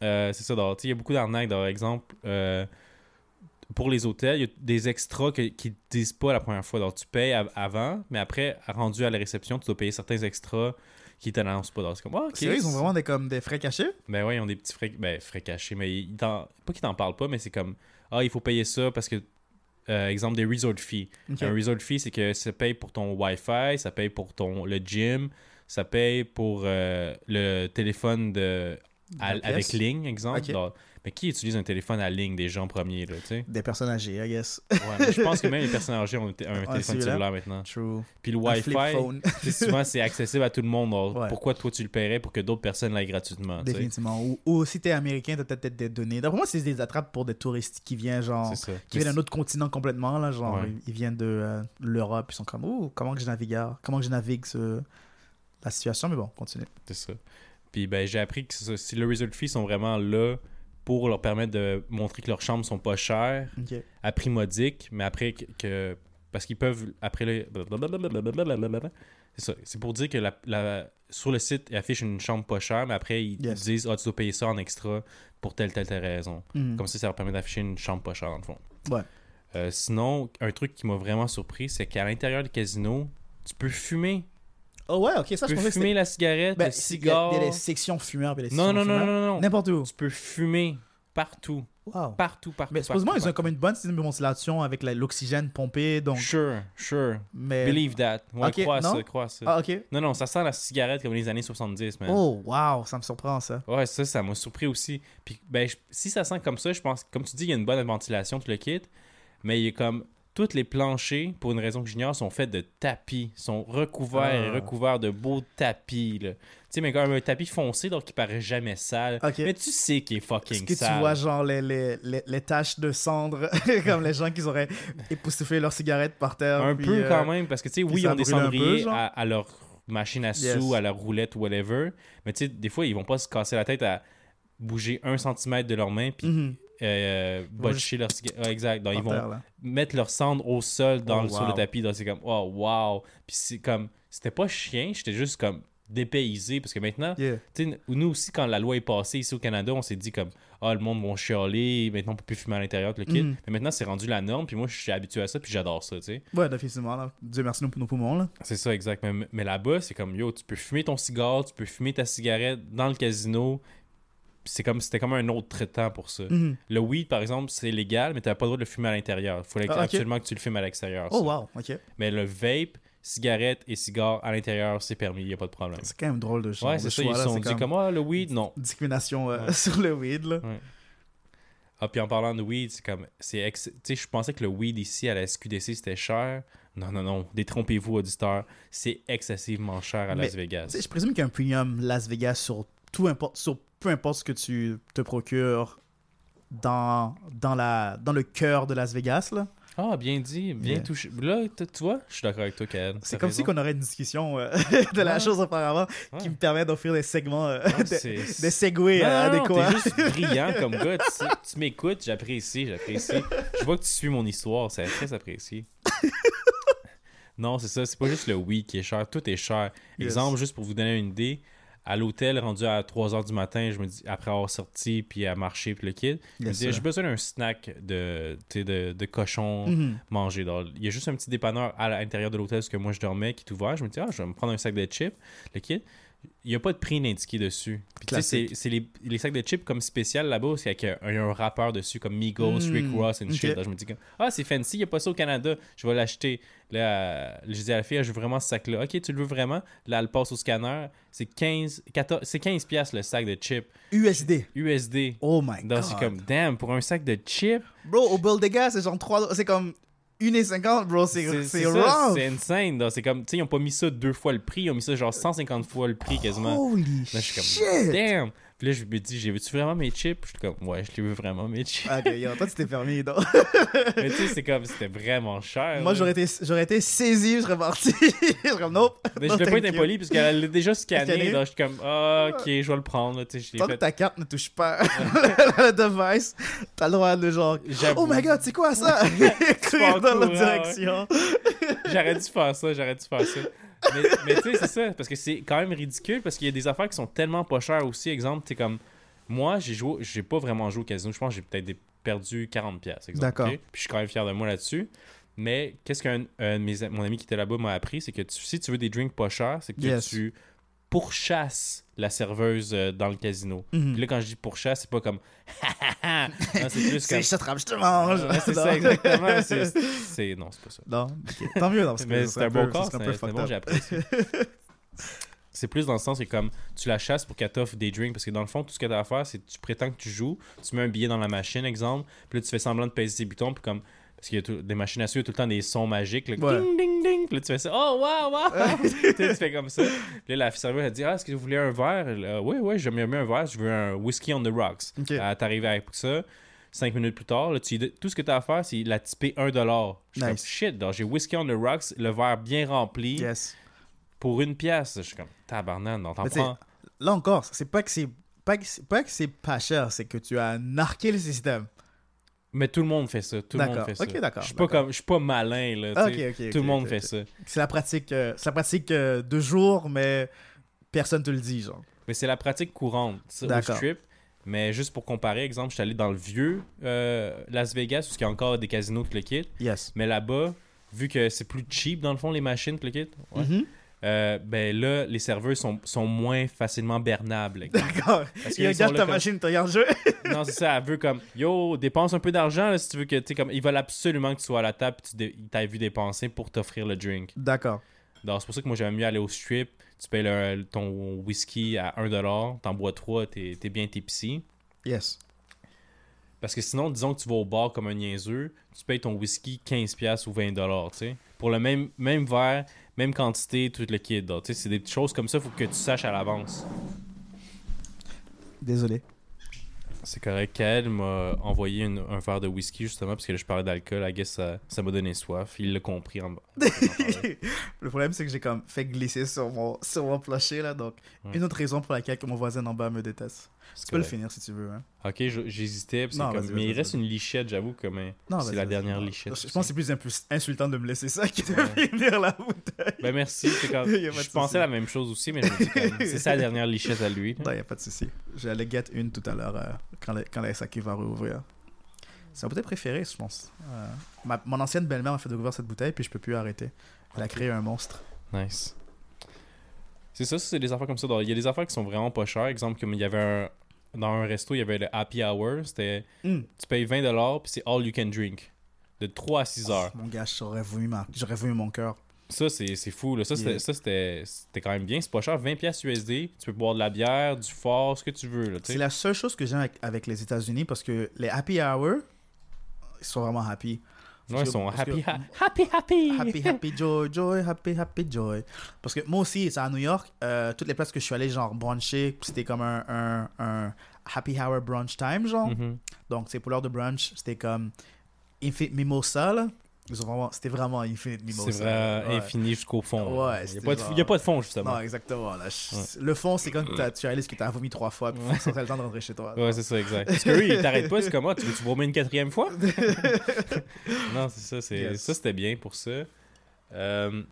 Euh, c'est ça, il y a beaucoup d'arnaques, par exemple. euh, pour les hôtels, il y a des extras que- qui ne disent pas la première fois. Donc, tu payes av- avant, mais après, rendu à la réception, tu dois payer certains extras qui t'annoncent pas. C'est comme, ah, ok. C'est vrai, ils ont vraiment des, comme, des frais cachés? Ben ouais, ils ont des petits frais, ben, frais cachés, mais ils t'en- pas qu'ils t'en parlent pas, mais c'est comme, ah, il faut payer ça parce que euh, exemple, des resort fees. Un resort fee, c'est que ça paye pour ton Wi-Fi, ça paye pour ton, le gym, ça paye pour euh, le téléphone de, à- avec ligne, exemple. Mais qui utilise un téléphone à ligne des gens premiers, là, tu sais? Des personnes âgées, I guess. Ouais, mais je pense que même les personnes âgées ont un téléphone cellulaire maintenant. True. Puis le Wi-Fi, souvent, c'est accessible à tout le monde. Ouais. Pourquoi toi, tu le paierais pour que d'autres personnes l'aient gratuitement? Définitivement. Ou, ou si t'es américain, t'as peut-être des données. D'après moi, c'est des attrapes pour des touristes qui viennent, genre, qui viennent d'un autre continent complètement, là. Genre, Ouais. ils, viennent de euh, l'Europe, ils sont comme, oh, comment que je navigue, comment que je navigue ce- la situation, mais bon, continue. C'est ça. Puis ben, j'ai appris que ça, si le resort fees sont vraiment là pour leur permettre de montrer que leurs chambres sont pas chères, à prix modique, mais après que. que- parce qu'ils peuvent. Après le. C'est ça. C'est pour dire que la, la- sur le site, ils affichent une chambre pas chère, mais après, ils Yes. disent Ah, tu dois payer ça en extra pour telle, telle, telle raison. Mhm. Comme ça, ça leur permet d'afficher une chambre pas chère, dans le fond. Ouais. Euh, sinon, un truc qui m'a vraiment surpris, c'est qu'à l'intérieur du casino, tu peux fumer. Oh ouais, ok, ça, Tu je peux pensais fumer la cigarette, Ben, le c'est- il y, a- cigare. il y a des sections fumeurs et des Non, sections non, non, fumeurs. non, non, non. N'importe où. Tu peux fumer partout. Wow. Partout, partout. Mais supposément, ils ont comme une bonne système de ventilation avec la- l'oxygène pompé, donc... Sure, sure. Mais... Believe that. Ouais, Ok, crois non? ça, crois ça. Ah, ok. Non, non, ça sent la cigarette comme les années 70, man. Oh, wow, ça me surprend, ça. Ouais, ça, ça m'a surpris aussi. Puis, ben, je- si ça sent comme ça, je pense, comme tu dis, il y a une bonne ventilation, tout le kit. Mais il y a comme. Tous les planchers, pour une raison que j'ignore, sont faits de tapis. sont recouverts et Ah. recouverts de beaux tapis, là. Tu sais, mais comme un tapis foncé, donc il paraît jamais sale. Mais tu sais qu'il est Est-ce fucking que sale. tu vois, genre, les, les, les, les taches de cendre, comme les gens qui auraient époustouflé leur cigarette par terre. Un puis, peu euh, quand même, parce que tu sais, oui, ils ont des peu, cendriers à, à leur machine à Yes. sous, à leur roulette ou whatever. Mais tu sais, des fois, ils vont pas se casser la tête à bouger un centimètre de leur main puis mhm, euh, vont botcher leur cigarette. Ouais, exact. Donc, ils vont terre, mettre leur cendre au sol dans Oh, le, sur le tapis. Donc, c'est comme, oh, wow. Puis c'est comme, c'était pas chien, j'étais juste comme dépaysé parce que maintenant, Yeah. nous aussi, quand la loi est passée ici au Canada, on s'est dit comme, ah, le monde va chialer, maintenant on peut plus fumer à l'intérieur, le kit. Mhm. Mais maintenant, c'est rendu la norme, puis moi, je suis habitué à ça, puis j'adore ça, tu sais. Ouais, définitivement, là. Dieu merci nos, nos poumons, là. C'est ça, exact. Mais, mais là-bas, c'est comme, yo, tu peux fumer ton cigare, tu peux fumer ta cigarette dans le casino. C'est comme, c'était comme un autre traitement pour ça. Mhm. Le weed, par exemple, c'est légal, mais tu n'as pas le droit de le fumer à l'intérieur. Il fallait Ah, absolument que tu le fumes à l'extérieur. Oh, wow, ok. Mais le vape, cigarette et cigare à l'intérieur, c'est permis, il n'y a pas de problème. C'est quand même drôle de Ouais, c'est ça. Ils sont dit comme comme, ah, le weed, non. Discrimination euh, Ouais. sur le weed, là. Ah, puis en parlant de weed, c'est comme. ex- Tu sais, je pensais que le weed ici à la SQDC c'était cher. Non, non, non. Détrompez-vous, auditeurs. C'est excessivement cher à Las Mais, Vegas. Je présume qu'il y a un premium Las Vegas sur tout importe, sur peu importe ce que tu te procures dans, dans, la, dans le cœur de Las Vegas, là. Ah, bien dit, bien Yeah. touché. Là, tu vois, je suis d'accord avec toi, Kael. C'est comme si qu'on aurait une discussion euh, de la chose auparavant Ouais. qui me permet d'offrir des segments, euh, Ouais, des, des segways Non, euh, non, non, adéquats. T'es juste brillant comme gars. Tu, m'écoutes, j'apprécie, j'apprécie. Je vois que tu suis mon histoire, c'est très apprécié. non, c'est ça, c'est pas juste le weed qui est cher, tout est cher. Yes. Exemple, juste pour vous donner une idée, à l'hôtel, rendu à 3h du matin, je me dis, après avoir sorti, puis à marcher, puis le kid, je me dis, j'ai besoin d'un snack de, de, de cochon Mhm. Donc, il y a juste un petit dépanneur à l'intérieur de l'hôtel, ce que moi je dormais, qui est ouvert. Je me dis, ah, je vais me prendre un sac de chips. Le kit, il n'y a pas de prix indiqué dessus. C'est les, les sacs de chips comme spécial là-bas, c'est avec un, il y a un rappeur dessus, comme Migos, Mm, Rick Ross, and ok. shit. Je me dis, comme, ah, c'est fancy, il n'y a pas ça au Canada, je vais l'acheter. Là, euh, je dis à la fille, Ah, je veux vraiment ce sac-là. Ok, tu le veux vraiment? Là, elle passe au scanner. C'est 15, 14, c'est 15 piastres le sac de chips USD. USD. Oh my Donc, god. c'est comme, damn, pour un sac de chips, Bro, au Bodega, c'est genre 3 C'est comme 1,50, bro. C'est rough. c'est insane. C'est comme, tu sais, ils ont pas mis ça deux fois le prix, ils ont mis ça genre 150 fois le prix quasiment. Holy je suis comme, shit. damn. Puis là, je me dis, j'ai veux-tu vraiment mes chips? Je suis comme, ouais, je les veux vraiment mes chips. Ok, yo, toi, tu t'es permis. donc. Mais tu sais, c'est comme, c'était vraiment cher. Moi, j'aurais été, j'aurais été saisi, je serais parti. je serais comme, nope. Mais je voulais pas être impoli, parce qu'elle l'a déjà scanné. Donc je suis comme, ah, ok, je vais le prendre. Tu sais, Tant que ta carte ne touche pas le device, t'as le droit de genre. Oh my god, c'est quoi ça? Courir dans l'autre direction. J'aurais dû faire ça, j'aurais dû faire ça. Mais, mais tu sais, c'est ça, parce que c'est quand même ridicule, parce qu'il y a des affaires qui sont tellement pas chères aussi. Exemple, tu comme, moi, j'ai joué, j'ai pas vraiment joué au casino. Je pense que j'ai peut-être perdu 40$. pièces D'accord. Puis je suis quand même fier de moi là-dessus. Mais qu'est-ce qu'un un de mes, mon ami qui était là-bas m'a appris, c'est que tu- si tu veux des drinks pas chers, c'est que Yes. tu pourchasse la serveuse euh, dans le casino. Mhm. Puis là, quand je dis pourchasse, c'est pas comme. c'est plus comme. C'est je te je te mange. Ouais, c'est ça, exactement. C'est, Non, c'est pas ça. Non, ok. tant mieux. Non, parce Mais ce c'est un bon corps, ce c'est un c'est bon, plus dans le sens que comme tu la chasses pour qu'elle t'offre des drinks parce que dans le fond tout ce que tu as à faire c'est que tu prétends que tu joues, tu mets un billet dans la machine exemple, puis là tu fais semblant de peser tes boutons puis comme parce qu'il y a tout- des machines à sous, il y a tout le temps des sons magiques, là, Ouais. ding ding ding, puis là tu fais ça, oh wow wow, tu fais comme ça. Puis là la serveuse elle dit ah est-ce que vous voulez un verre, Là, oui oui j'aime bien un verre, je veux un whiskey on the rocks. Ok. Elle t'arrive avec ça. Cinq minutes plus tard, là, tu, tout ce que tu as à faire, c'est la tiper 1$. dollar. Je suis comme Nice. shit, j'ai whiskey on the rocks, le verre bien rempli Yes. pour une pièce. Je suis comme, tabarnak, non, t'en prends. Là encore, c'est pas que c'est pas que c'est pas que c'est pas cher, c'est que tu as narqué le système. Mais tout le monde fait ça. Tout le monde fait ça. Ok, d'accord, Je suis pas comme, je suis pas malin là. Ah, tout le monde fait ça. C'est la pratique, euh, c'est la pratique euh, de jour, mais personne te le dit, genre. Mais c'est la pratique courante au strip. Mais juste pour comparer, exemple, je suis allé dans le vieux euh, Las Vegas où il y a encore des casinos tout le kit. Yes. Mais là-bas, vu que c'est plus cheap dans le fond les machines tout le kit, ouais. Euh, ben là les serveurs sont, sont moins facilement bernables. D'accord. Il regarde ta comme- machine, tu regardes jouer. Non, c'est ça. Elle veut comme Yo, dépense un peu d'argent si tu veux que. tu sais, comme, ils veulent absolument que tu sois à la table et tu dé- vu dépenser pour t'offrir le drink. D'accord. Donc, c'est pour ça que moi, j'aime mieux aller au strip. Tu payes le- ton whisky à 1$, t'en bois 3, t'es es bien tipsy. Yes. Parce que sinon, disons que tu vas au bar comme un niaiseux, tu payes ton whisky 15$ ou 20$, tu sais. Pour le même, même verre, même quantité, tout le kit. donc, Tu sais, c'est des petites choses comme ça, faut que tu saches à l'avance. Désolé. C'est correct. Kael m'a envoyé une- un verre de whisky justement parce que là, je parlais d'alcool. I guess ça ça m'a donné soif. Il l'a compris. En... le problème, c'est que j'ai comme fait glisser sur mon, sur mon plancher, là. Donc, Ouais. une autre raison pour laquelle que mon voisin en bas me déteste. Tu peux le finir si tu veux. Hein. Ok, j'hésitais. comme- Mais il reste une lichette, j'avoue. Comme Non, c'est la dernière lichette. Je pense que c'est plus insultant de me laisser ça que de Ouais. finir la bouteille. Ben merci. de Je pensais la même chose aussi, mais c'est sa dernière lichette à lui. Non, il a pas de souci. J'allais get une tout à l'heure euh, quand, la, quand la SAQ va rouvrir. C'est ma bouteille préférée, je pense. Euh, ma- mon ancienne belle-mère m'a fait découvrir cette bouteille, puis je peux plus arrêter. Elle a créé un monstre. Nice. C'est ça, c'est des affaires comme ça. Il y a des affaires qui sont vraiment pas chères. Exemple, comme il y avait un. Dans un resto, il y avait le happy hour. C'était. Mm. Tu payes 20$, puis c'est all you can drink. De 3 à 6 heures. Mon gars, j'aurais voulu, ma... j'aurais voulu mon cœur. Ça, c'est c'est fou. Là. Ça, c'était- Yeah. ça, c'était c'était quand même bien. C'est pas cher. 20$ piastres USD. Tu peux boire de la bière, du fort, ce que tu veux. Là. C'est la seule chose que j'aime avec, avec les États-Unis parce que les happy hour, ils sont vraiment happy. Ouais, ils sont que- happy, ha- happy, happy. Happy, happy, joy, joy, happy, happy, joy. Parce que moi aussi, c'est à New York, euh, toutes les places que je suis allé, genre bruncher, c'était comme un, un, un happy hour brunch time, genre. Mhm. Donc, c'est pour l'heure de brunch, c'était comme Infinite Mimosa, là. Ils ont vraiment, c'était vraiment Infinite Mimosa. C'est vrai, Ouais. infini jusqu'au fond. Ouais, il n'y a, pas de- genre- il y a pas de fond, justement. Non, exactement. Là. Je- Le fond, c'est quand t'as- tu réalises que tu as vomi trois fois, puis ça le temps de rentrer chez toi. Ouais, c'est ça, exact. Parce que eux, ils t'arrêtent pas, c'est comme, ah, tu veux-tu vomir une quatrième fois? non, c'est ça, c'est... Yes. ça c'était bien pour ça. Euh,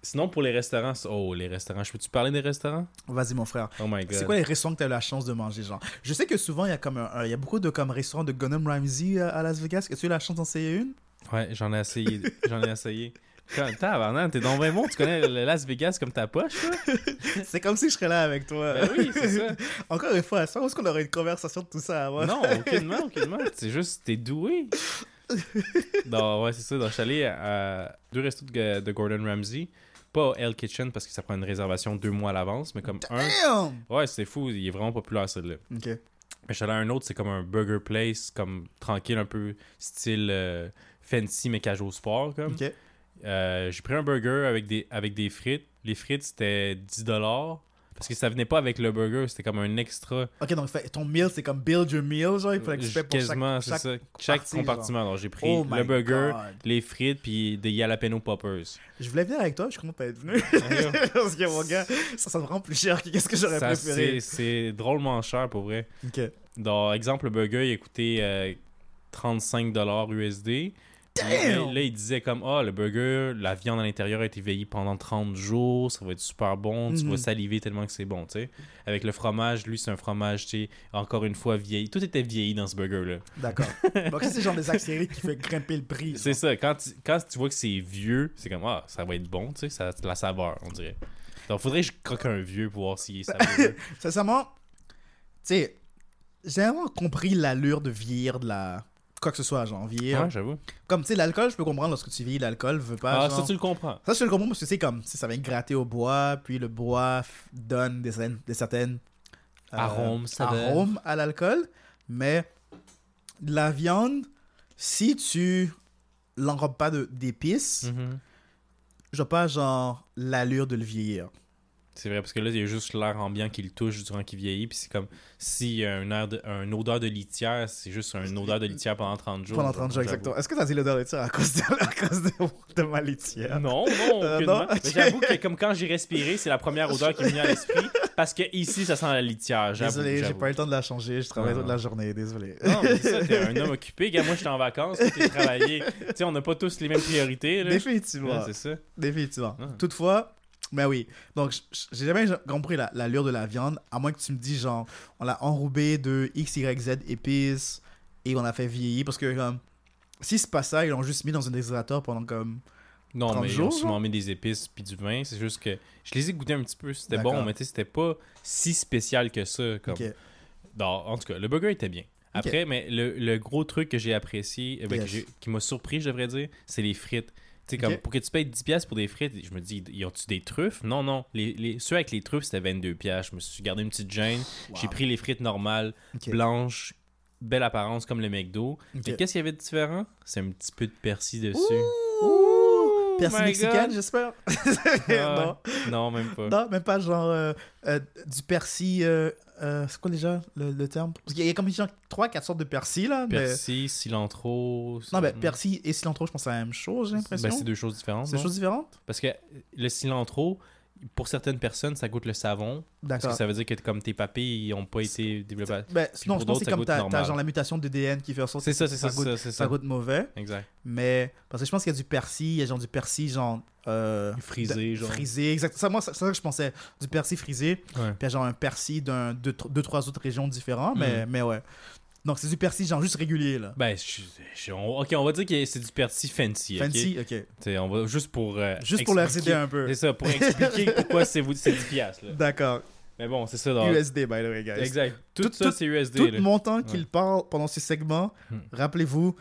Sinon, pour les restaurants, oh, les restaurants, je peux-tu parler des restaurants? Vas-y, mon frère. Oh my god. C'est quoi les restaurants que tu as eu la chance de manger, genre? Je sais que souvent, il y a comme il y a beaucoup de comme restaurants de Gunham Ramsey euh, à Las Vegas. Est-ce que tu as eu la chance d'en essayer une? Ouais, j'en ai essayé. j'en ai essayé. Tabarnak, t'es donc bien bon, tu connais le Las Vegas comme ta poche? C'est comme si je serais là avec toi. Ben oui, c'est ça. Encore une fois, ça, où est-ce qu'on aurait une conversation de tout ça avant? Non, aucunement, aucunement. C'est juste, t'es doué. non, ouais, c'est ça. Donc, je suis allé à deux restos de, de Gordon Ramsay. Pas Hell Kitchen parce que ça prend une réservation deux mois à l'avance, mais comme un. Damn Ouais, c'est fou, il est vraiment populaire celui-là. Ok. Mais je suis allé à un autre, c'est comme un burger place, comme tranquille, un peu style euh, fancy mais casual sport. Comme. Euh, J'ai pris un burger avec des, avec des frites. Les frites, c'était 10$. Parce que ça venait pas avec le burger, c'était comme un extra. Ok, donc ton meal, c'est comme build your meal, genre, il fallait que tu fais pour Quasiment, c'est chaque... ça. Chaque partie, compartiment. Alors, j'ai pris Oh le burger, God. les frites, puis des jalapeno poppers. Je voulais venir avec toi, je suis content de pas être venu. Parce que mon gars, ça, ça me rend plus cher que qu'est-ce que j'aurais Ça, préféré. c'est c'est drôlement cher pour vrai. Ok. Dans exemple, le burger, il a coûté euh, 35$ USD. Damn! Là, là, il disait comme Ah, le burger, la viande à l'intérieur a été veillée pendant 30 jours, ça va être super bon, tu Mhm. vas saliver tellement que c'est bon, tu sais. Avec le fromage, lui, c'est un fromage, tu sais, encore une fois vieilli. Tout était vieilli dans ce burger-là. D'accord. Donc, ça, c'est genre des accélérés qui fait grimper le prix. C'est ça, quand tu, quand tu vois que c'est vieux, c'est comme Ah, ça va être bon, tu sais, ça a la saveur, on dirait. Donc, faudrait que je croque un vieux pour voir est savoureux. Sincèrement, tu sais, j'ai vraiment compris l'allure de vieillir de la. Quoi que ce soit, genre, vieillir. ouais, j'avoue. Comme, tu sais, l'alcool, je peux comprendre lorsque tu vieillis, l'alcool veut pas. Ah, genre- ça, tu le comprends. Ça, je le comprends parce que c'est comme, ça vient gratter au bois, puis le bois donne des, certaines- des certaines euh, Arômes, saveurs. arômes à l'alcool. Mais la viande, si tu l'enrobes pas de- d'épices, Mhm. je vois pas, genre, l'allure de le vieillir. C'est vrai, parce que là, il y a juste l'air ambiant qui le touche durant qu'il vieillit. Puis c'est comme s'il y a un air de, un odeur de litière, c'est juste une odeur de litière pendant 30 jours. Pendant 30 jours, exactement. Est-ce que t'as dit l'odeur de tir à cause de, à cause de, de ma litière? Non, non, Euh, non. Mais j'avoue que comme quand j'ai respiré, c'est la première odeur qui m'est venue à l'esprit. Parce que ici, ça sent la litière. J'avoue. Désolé, j'ai pas eu le temps de la changer. Je travaille toute la journée, désolé. Non, mais ça, t'es un homme occupé. Gars, moi, j'étais en vacances, t'es travaillé. Tu sais, on n'a pas tous les mêmes priorités. Là. Définitivement. Ouais, c'est ça. Définitivement. Ah. Toutefois, ben oui. Donc, j'ai jamais compris la- l'allure de la viande, à moins que tu me dis, genre, on l'a enrobé de X, Y, Z épices et on l'a fait vieillir. Parce que, comme, si c'est pas ça, ils l'ont juste mis dans un déhydrateur pendant comme. Non, 30 mais ils jours, ont genre? sûrement mis des épices puis du vin. C'est juste que je les ai goûtés un petit peu. C'était bon, mais tu sais, c'était pas si spécial que ça. Comme... Ok. Non, en tout cas, le burger était bien. Après, mais le, le gros truc que j'ai apprécié, euh, ben, que Yes. j'ai- qui m'a surpris, je devrais dire, c'est les frites. Comme pour que tu payes 10$ piastres pour des frites, je me dis, ils ont-tu des truffes? Non, non. Les, les, ceux avec les truffes, c'était 22$. piastres. Je me suis gardé une petite gêne. J'ai pris les frites normales, blanches, belle apparence comme le McDo. Mais qu'est-ce qu'il y avait de différent? C'est un petit peu de persil dessus. Ouh! Persil my mexicain, God. j'espère. Ah, non. Non, même pas. non, même pas genre euh, euh, du persil. euh, c'est quoi déjà le, le terme? Parce qu'il y a comme genre 3-4 sortes de persil là. mais- Persil, cilantro. Non, mais ça- persil et cilantro, je pense que c'est la même chose, j'ai l'impression. Ben, c'est deux choses différentes. c'est non? choses différentes? Parce que le cilantro, pour certaines personnes, ça goûte le savon. Parce que ça veut dire que comme tes papilles n'ont pas été développés. à- Ben, pour je pense que c'est ça comme t'as, genre la mutation de DN qui fait en sorte C'est que ça, ça, c'est goûte, ça, ça ça. goûte mauvais. Exact. Mais parce que je pense qu'il y a du persil, il y a genre du persil genre euh, Frisé, genre. Frisé, exact. Ça, moi, c'est ça que je pensais. Du persil frisé, Ouais. puis genre un persil d'un deux, deux trois autres régions différentes, mais, Mm. mais ouais. Donc c'est du persil genre juste régulier là. Ben, je- je- on- ok, on va dire que c'est du persil fancy. Fancy, ok. T'sais, on va juste pour. euh, Juste pour le RCD un peu. C'est ça, pour expliquer pourquoi c'est vous- c'est 10 piastres, là. D'accord. Mais bon, c'est ça. Dans... USD by the way, guys. Exact. Tout, Tout- ça, c'est USD. Tout là. montant qu'il parle pendant ce segment, Hmm. rappelez-vous,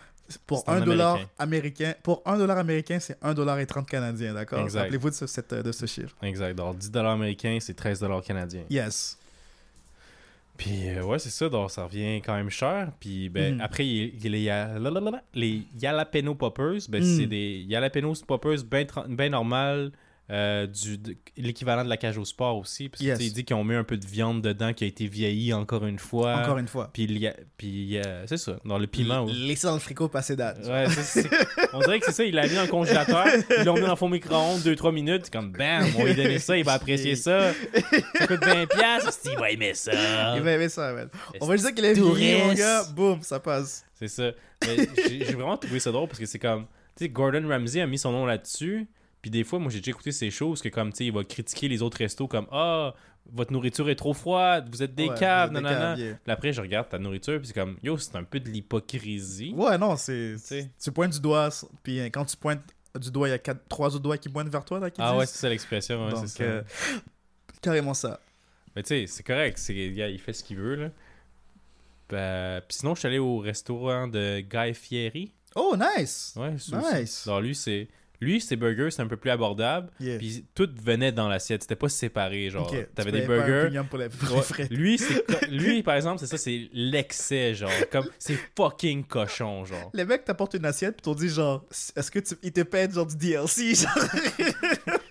pour C'est en 1 dollar américain. pour 1 dollar américain, c'est 1 dollar et 30 canadiens, d'accord? Exact. Rappelez-vous de ce, cette- de ce chiffre. Exact. Donc 10$ américains, c'est 13$ canadiens. Yes. Puis euh, ouais, c'est ça, donc ça revient quand même cher. Puis ben Mhm. après, il y a les, les jalapeno poppers, ben c'est des jalapeno poppers bien ben normal, euh, du de- l'équivalent de la cage au sport aussi. Parce Yes. il dit qu'ils ont mis un peu de viande dedans qui a été vieillie encore une fois. Encore une fois. Puis il y a, puis il y a- c'est ça, dans le piment. L-. Laissez dans le frigo passer date. Ouais, c'est- c'est- on dirait que c'est ça, il l'a mis dans le congélateur, ils l'ont mis dans le fond micro-ondes 2-3 minutes, c'est comme bam, on va lui donner ça, il va apprécier ça. Ça coûte 20$, piastres, il va aimer ça. Il va aimer ça, man. On va juste dire qu'il est Touriste. vieilli, mon gars. Boum, ça passe. C'est ça. Mais j'ai j'ai vraiment trouvé ça drôle parce que c'est comme. Tu sais, Gordon Ramsay a mis son nom là-dessus. Puis des fois, moi, j'ai déjà écouté ces choses que, comme, tu sais, il va critiquer les autres restos comme Ah, votre nourriture est trop froide, vous êtes des Ouais, caves, yeah. Puis après, je regarde ta nourriture, puis c'est comme Yo, c'est un peu de l'hypocrisie. Ouais, non, c'est. Tu pointes du doigt, puis quand tu pointes du doigt, il y a quatre, trois autres doigts qui pointent vers toi, là, qui Ah disent. ouais, c'est ça l'expression, ouais, c'est ça. euh, carrément ça. Mais tu sais, c'est correct, il fait ce qu'il veut, là. Ben, puis sinon, je suis allé au restaurant de Guy Fieri. Oh, nice! Ouais. Nice! Alors lui, c'est. Lui, ses burgers, c'est un peu plus abordable. Yeah. Puis tout venait dans l'assiette. C'était pas séparé. Genre, t'avais des burgers. pour les, Ouais, lui, c'est co- lui, par exemple, c'est ça, c'est l'excès, genre. Comme, c'est fucking cochon, genre. Les mecs t'apportent une assiette puis t'ont dit genre est-ce que tu ils te payent genre du DLC genre?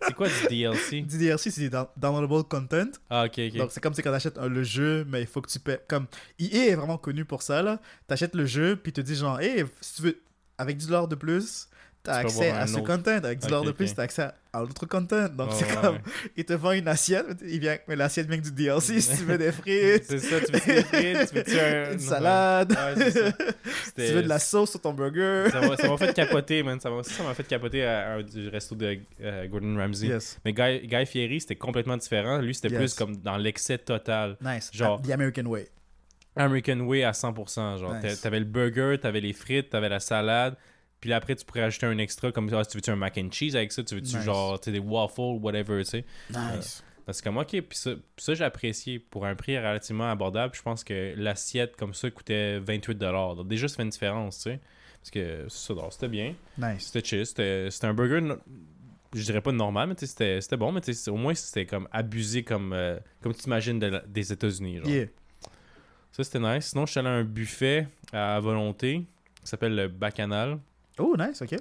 C'est quoi du DLC? du DLC c'est du down- downloadable content Ah, ok, ok. donc c'est comme c'est quand t'achètes un- le jeu mais il faut que tu payes comme EA est vraiment connu pour ça là t'achètes le jeu puis te dis genre hey si tu veux avec 10 dollars de plus t'as accès à ce autre. content avec 10 dollars de plus ok. t'as accès à l'autre content donc c'est ouais, comme ouais. il te vend une assiette il vient mais l'assiette vient que du DLC si tu veux des frites C'est ça, tu veux des frites, tu veux un... une salade Ouais, tu veux de la sauce sur ton burger Ça m'a fait capoter, man. Ça m'a fait capoter à, du resto de euh, Gordon Ramsay. yes Mais Guy, Guy Fieri, c'était complètement différent. Lui, c'était Yes. plus comme dans l'excès total. nice Genre- the American way American Way à 100%. Genre, Nice. T'avais le burger, t'avais les frites, t'avais la salade, Puis là, après, tu pourrais ajouter un extra comme ça. Si tu veux-tu un mac and cheese avec ça, tu veux-tu Nice. genre, des waffles, whatever, tu sais? Nice. Donc, C'est comme, ok, puis ça, ça j'ai apprécié pour un prix relativement abordable. Je pense que l'assiette comme ça coûtait 28$. Donc déjà, ça fait une différence, tu sais. Parce que ça, c'était bien. Nice. C'était chill. C'était un burger, no- je dirais pas normal, mais c'était bon. Mais au moins, c'était comme abusé comme, euh, comme tu t'imagines de des États-Unis. genre. Yeah. Ça, c'était nice. Sinon, je suis allé à un buffet à volonté qui s'appelle le Bacchanal. Oh, nice, ok.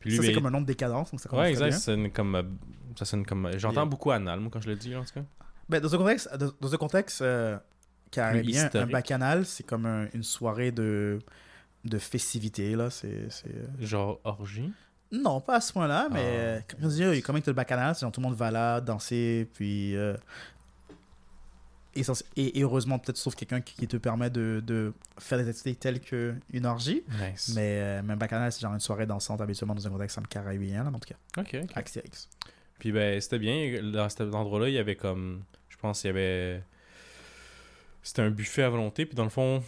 Puis ça, c'est comme un nom de décadence, donc ça Ouais, exact. Ça sonne comme. euh, Ça sonne comme euh, J'entends Yeah. beaucoup anal, moi, quand je le dis, en tout cas. Ben, dans un contexte, dans dans un contexte euh, carré Plus bien, un bacchanal, c'est comme un- une soirée de, de festivité, là. C'est... euh, Genre orgie? Non, pas à ce point-là, mais Ah. euh, comme je dis, comment tu le bacchanal, c'est genre tout le monde va là, danser, puis... euh, et, heureusement, peut-être sauf quelqu'un qui, te permet de, de faire des activités telles qu'une orgie. Nice. Mais euh, même bacchanal, c'est genre une soirée dansante habituellement dans un contexte caribéen, là, en tout cas. Ok, ok. Astérix. Puis ben, c'était bien. Dans cet endroit-là, il y avait comme. Je pense qu'il y avait. C'était un buffet à volonté. Puis dans le fond,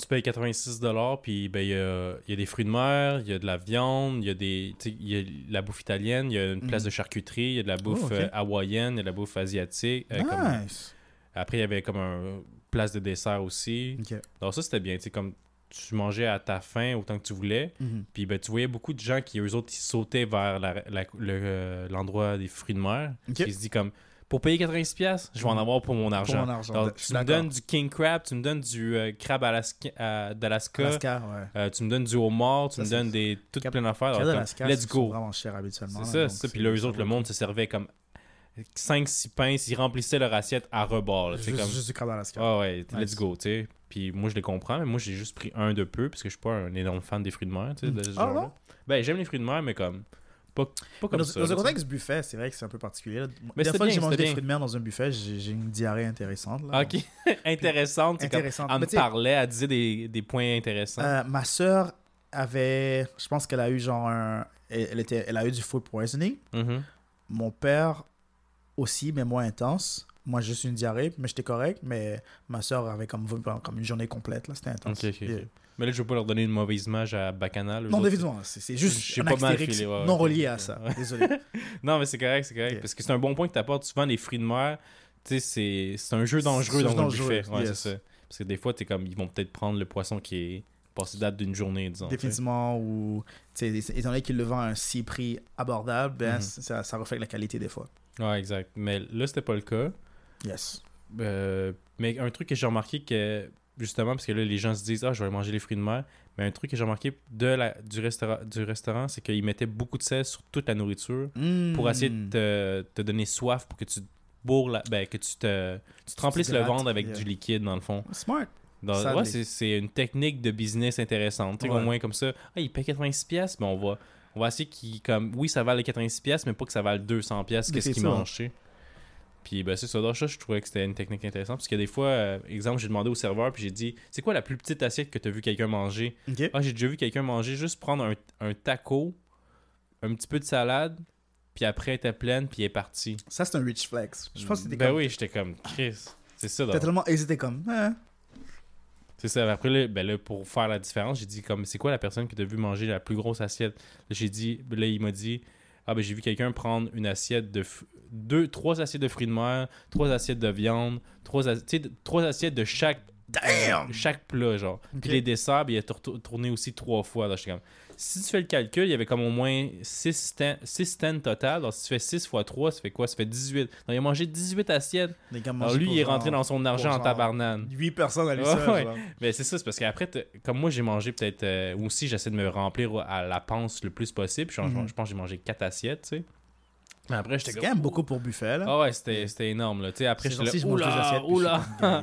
tu payes 86$. Puis ben, il y a, y a des fruits de mer, il y a de la viande, il y a des. y a la bouffe italienne, il y a une place Mhm. de charcuterie, il y a de la bouffe ok. euh, hawaïenne, il y a de la bouffe asiatique. euh, comme- nice. Après, il y avait comme un place de dessert aussi. Donc ça, c'était bien. Tu comme tu mangeais à ta faim autant que tu voulais. Mhm. Puis ben, tu voyais beaucoup de gens qui, eux autres, ils sautaient vers la- la- le, euh, l'endroit des fruits de mer. Ils se disent comme, pour payer 90$, je vais en avoir pour mon Pour argent. mon argent. Alors, Je suis tu me donnes du king crab, tu me donnes du euh, crabe Alaska- euh, d'Alaska, Alaska, ouais. euh, tu me donnes du homard, tu Ça, me c'est- donnes des toutes Cap- plein d'affaires. Let's go. vraiment chers habituellement. C'est là, ça. Puis là, eux autres, le monde se servait comme 5-6 pinces, ils remplissaient leur assiette à rebord. là. Juste, comme... juste du crabe d'Alaska. Ah ouais, Nice. let's go, tu sais. Puis moi, je les comprends, mais moi, j'ai juste pris un de peu, parce que je suis pas un énorme fan des fruits de mer, tu sais, de ce Ah non? Ben, j'aime les fruits de mer, mais comme... Pas, pas comme Dans, ça. dans un contexte buffet, c'est vrai que c'est un peu particulier. là. Mais c'était fois que j'ai mangé des bien. fruits de mer dans un buffet, j'ai une diarrhée intéressante. Là, Ok. Intéressante, comme... Intéressante. Elle me parlait, elle disait des, des points intéressants. euh, ma soeur avait, je pense qu'elle a eu genre un, elle, était, elle a eu du food poisoning. Mhm. Mon père aussi, mais moins intense. Moi, juste une diarrhée, mais j'étais correct. Mais ma soeur avait comme, comme une journée complète. C'était intense. Ok, ok, ok. Mais là, je veux pas leur donner une mauvaise image à Bacchanal. Non, évidemment, c'est juste un pas mal astérix filé, ouais, non relié à ça. Désolé. Non, mais c'est correct, c'est correct. Parce que c'est un bon point que tu apportes. Souvent, les fruits de mer, c'est- un jeu dangereux dans dangereux, buffet. Yes. ça. Parce que des fois, t'es comme, ils vont peut-être prendre le poisson qui est passé date d'une journée, disons. Définitivement, ou étant donné qu'il le vend à un si prix abordable, ben, Mhm. ça, ça reflète la qualité des fois. Ouais, exact. Mais là, c'était pas le cas. Yes. Euh, mais un truc que j'ai remarqué que justement parce que là les gens se disent ah je vais manger les fruits de mer mais un truc que j'ai remarqué de la, du restaurant du restaurant c'est qu'ils mettaient beaucoup de sel sur toute la nourriture pour essayer Hmm. de te, te donner soif pour que tu te bourres la- ben, que tu te tu te remplisses le ventre avec yeah. du liquide dans le fond Smart. Dans- ouais, c'est, c'est une technique de business intéressante Tu sais, Ouais. au moins comme ça ah il paye 86 pièces mais on va on va essayer qu'il comme oui ça vale les 86 pièces mais pas que ça vale 200 pièces qu'est-ce qu'il mange. Puis ben, c'est ça. Donc, ça, je trouvais que c'était une technique intéressante. Parce que des fois, euh, exemple, j'ai demandé au serveur, puis j'ai dit C'est quoi la plus petite assiette que tu as vu quelqu'un manger? Ah, j'ai déjà vu quelqu'un manger juste prendre un, un taco, un petit peu de salade, puis après, elle était pleine, puis elle est partie. Ça, c'est un rich flex. Je pense que c'était Ben comme... oui, j'étais comme Chris. C'est ça, T'as tellement hésité comme... Hein? C'est ça. Après, là, ben là, pour faire la différence, j'ai dit comme c'est quoi la personne que tu as vu manger la plus grosse assiette? J'ai dit, là, il m'a dit Ah, ben j'ai vu quelqu'un prendre une assiette de. f- Deux, trois assiettes de fruits de mer, trois assiettes de viande, trois, as- trois assiettes de chaque, Damn! chaque plat, genre. Puis les desserts, ben, il a tour- tourné aussi trois fois. Là, j'étais comme, si tu fais le calcul, il y avait comme au moins 6 stands, total. Alors, si tu fais 6 fois 3, ça fait quoi? Ça fait 18. Donc, il a mangé 18 assiettes. Alors, lui, il est genre rentré dans son argent en tabarnane. 8 personnes à lui seul. ouais. Mais c'est ça, c'est parce qu'après, comme moi, j'ai mangé peut-être. euh, aussi, j'essaie de me remplir à la panse le plus possible. Je, Mhm. je pense que j'ai mangé 4 assiettes, tu sais. Mais après, j'étais C'est quand même beaucoup pour buffet, là. Ah ouais, c'était c'était énorme, là. Après, j'étais là. deux Oula, oula.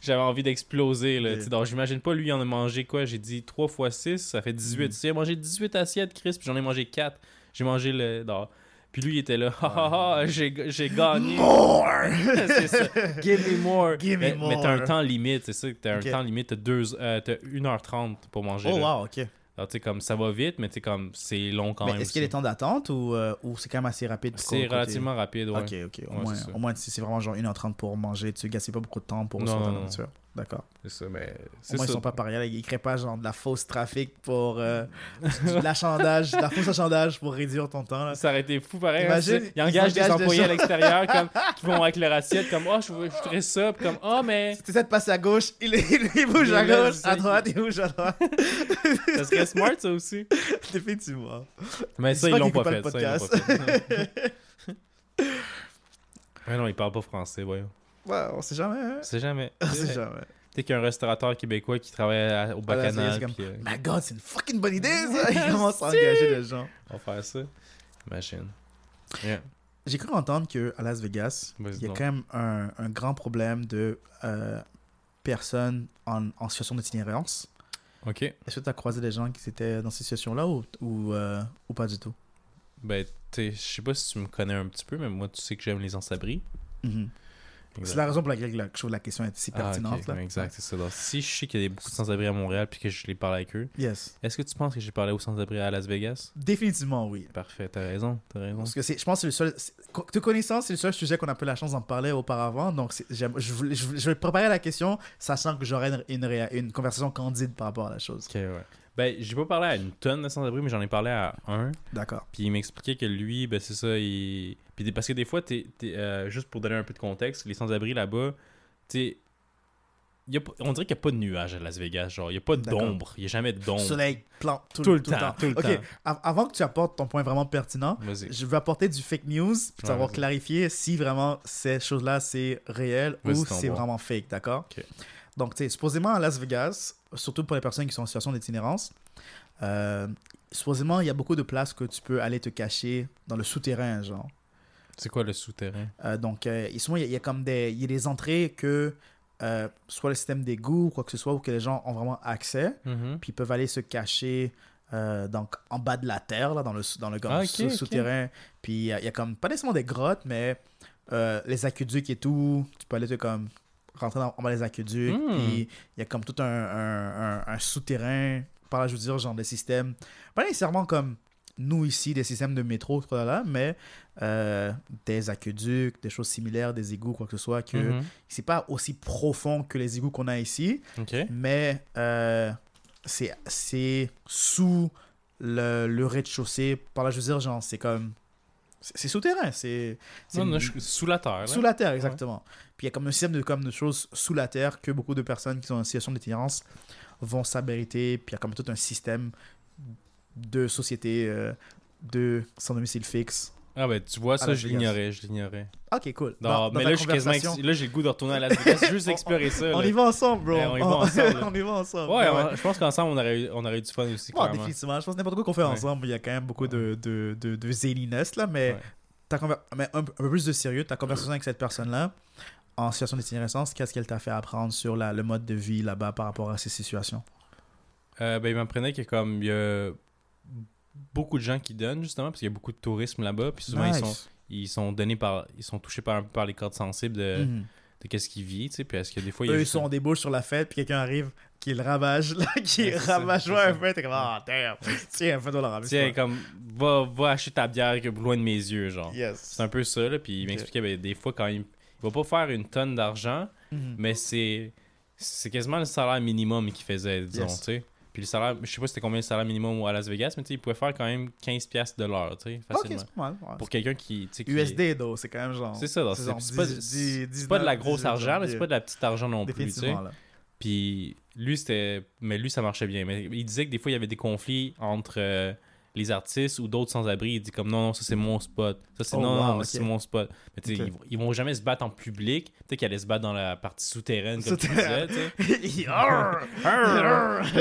J'avais envie d'exploser, là. Donc, j'imagine pas, lui, il en a mangé quoi? J'ai dit 3 fois 6, ça fait 18. Mhm. Tu sais, il a mangé 18 assiettes, Chris, puis j'en ai mangé 4. J'ai mangé le. non. Puis lui, il était là. J'ai gagné. More! c'est ça. Give me more. Give me mais, mais t'as un more. temps limite, c'est ça. T'as un temps limite, t'as deux- euh, t'as 1h30 pour manger. Oh, là. wow, ok. Alors, tu sais, comme ça va vite, mais tu sais, comme c'est long quand Mais même. est-ce qu'il y a des temps d'attente ou, euh, ou c'est quand même assez rapide? C'est relativement rapide, ouais. Ok, ok. Au Ouais, moins, au si c'est vraiment genre 1h30 pour manger, tu gaspilles pas beaucoup de temps pour non. nourriture. D'accord. C'est ça, mais Au moins, ils ça. sont pas pareils. Ils créent pas genre de la fausse trafic pour euh, de l'achandage, de la fausse achandage pour réduire ton temps. Là. Ça aurait été fou pareil. hein, Imagine, sais. ils engagent ils des engagent des employés à l'extérieur comme, qui vont avec leur assiette, comme Oh, je, voudrais ça. Puis comme Oh, mais Si tu essaies de passer à gauche, il, il, il bouge Il à gauche, à droite, il bouge à droite. ça serait smart, ça aussi. Définitivement. Mais ça, ils l'ont pas fait. Ça, ils l'ont pas fait. Ouais, non, ils parlent pas français, voyons. Ouais, on sait jamais. Hein? On sait jamais. On sait jamais. T'es qu'un restaurateur québécois qui travaille à- au Ah, Bacchanal. comme- euh, My god, c'est une fucking bonne idée ça! Il commence à engager des gens. on va faire ça. Imagine. Yeah. J'ai cru entendre qu'à Las Vegas, il y a donc. quand même un, un grand problème de euh, personnes en, en situation d'itinérance. Ok. Est-ce que tu as croisé des gens qui étaient dans ces situations-là ou, ou, euh, ou pas du tout? Ben, je sais pas si tu me connais un petit peu, mais moi, tu sais que j'aime les sans-abri. Mhm. C'est la raison pour laquelle la, je trouve la question est si Ah, pertinente. là. Exact, c'est ça. Donc, si je sais qu'il y a beaucoup de sans-abri à Montréal puis que je les parle avec eux, Yes. est-ce que tu penses que j'ai parlé aux sans-abri à Las Vegas? Définitivement oui. Parfait, t'as raison, t'as raison. Parce que c'est, je pense que c'est le seul. De connaissance, c'est le seul sujet qu'on a pas eu la chance d'en parler auparavant. Donc, je, vais préparer la question, sachant que j'aurai une, une conversation candide par rapport à la chose. Ok, ouais. Ben, j'ai pas parlé à une tonne de sans-abri, mais j'en ai parlé à un. D'accord. Puis il m'expliquait que lui, ben c'est ça, il... Puis parce que des fois, t'es, t'es, euh, juste pour donner un peu de contexte, les sans-abri là-bas, tu y a on dirait qu'il n'y a pas de nuages à Las Vegas, genre, il n'y a pas d'ombre, il n'y a jamais d'ombre. Soleil, plan, tout, Tout le tout temps, tout le Ok, temps. av- avant que tu apportes ton point vraiment pertinent, Vas-y. je vais apporter du fake news pour Ouais, savoir vas-y. clarifier si vraiment ces choses-là c'est réel Vas-y, ou c'est bon. vraiment fake, d'accord? Donc, tu sais, supposément à Las Vegas, surtout pour les personnes qui sont en situation d'itinérance, euh, supposément il y a beaucoup de places que tu peux aller te cacher dans le souterrain, genre. C'est quoi le souterrain? Euh, donc, euh, il souvent, il y, a- il y a comme des, y a des entrées que euh, soit le système d'égout ou quoi que ce soit, où que les gens ont vraiment accès, Mhm. puis ils peuvent aller se cacher euh, donc, en bas de la terre, là, dans le, dans le Ah, ok. souterrain. Puis il y, y a comme, pas nécessairement des grottes, mais les aqueducs et tout, tu peux aller te comme rentrer dans, en bas des aqueducs, puis il y a comme tout un, un, un- un souterrain, par là je veux dire, genre des systèmes, pas nécessairement comme nous ici, des systèmes de métro, tout là, là, mais euh, des aqueducs, des choses similaires, des égouts, quoi que ce soit, que Mhm. c'est pas aussi profond que les égouts qu'on a ici, mais euh, c'est c'est sous le, le rez-de-chaussée. Par là, je veux dire, genre, c'est comme. C'est souterrain, c'est. sous la terre. là. Sous la terre, exactement. Puis il y a comme un système de, comme de choses sous la terre que beaucoup de personnes qui sont en situation d'itinérance vont s'abriter. Puis il y a comme tout un système de société euh, de sans domicile fixe. Ah ben tu vois, ça Las je l'ignorais, je l'ignorais. Ok, cool. Non, Dans- dans mais ta là, conversation- ex- là j'ai le goût de retourner à Las Vegas juste explorer ça. On y va ensemble, bro. On y va ensemble, on y va ensemble. Ouais, Ouais, on- je pense qu'ensemble on aurait, eu, on aurait eu du fun aussi. Bon, définitivement. Je pense que n'importe quoi qu'on fait ensemble, il y a quand même beaucoup de, de, de, de zéliness, là, mais, ta conver- mais un, un peu plus de sérieux, ta conversation avec cette personne-là, en situation d'itinérance, qu'est-ce qu'elle t'a fait apprendre sur la, le mode de vie là-bas par rapport à ces situations? Euh, ben, il m'apprenait que comme il y a beaucoup de gens qui donnent justement parce qu'il y a beaucoup de tourisme là-bas puis souvent ils sont ils sont donnés par ils sont touchés par, par les cordes sensibles de, Mhm. de qu'est-ce qu'ils vivent tu sais puis est-ce que des fois Eux, ils sont en débauche sur la fête, puis quelqu'un arrive qui le ravage, là, qui Ouais, c'est ça, ravage un peu, t'es comme, ah, damn, tiens, fais-toi la ravage. tiens comme va, va acheter ta bière que loin de mes yeux genre Yes. c'est un peu ça là puis il m'expliquait ben, des fois quand il, il va pas faire une tonne d'argent Mhm. mais c'est c'est quasiment le salaire minimum qu'il faisait disons Yes. tu sais puis le salaire je sais pas c'était combien le salaire minimum à Las Vegas mais tu sais il pouvait faire quand même 15 pièces de l'heure tu sais facilement pas mal. ouais. pour quelqu'un qui, qui- USD, though, c'est quand même genre. C'est ça, donc c'est pas, 10, c'est 10, pas de la 19, grosse 18 argent, mais c'est pas de la petite argent non plus, tu sais. Puis lui, c'était. Mais lui, ça marchait bien. Mais il disait que des fois, il y avait des conflits entre euh, les artistes ou d'autres sans-abri. Il dit comme non, non, ça c'est mon spot. Ça c'est Oh, non, non, wow, c'est mon spot. Mais tu sais, Ok. ils, vont- ils vont jamais se battre en public. Peut-être qu'ils allaient se battre dans la partie souterraine, comme tu disais, il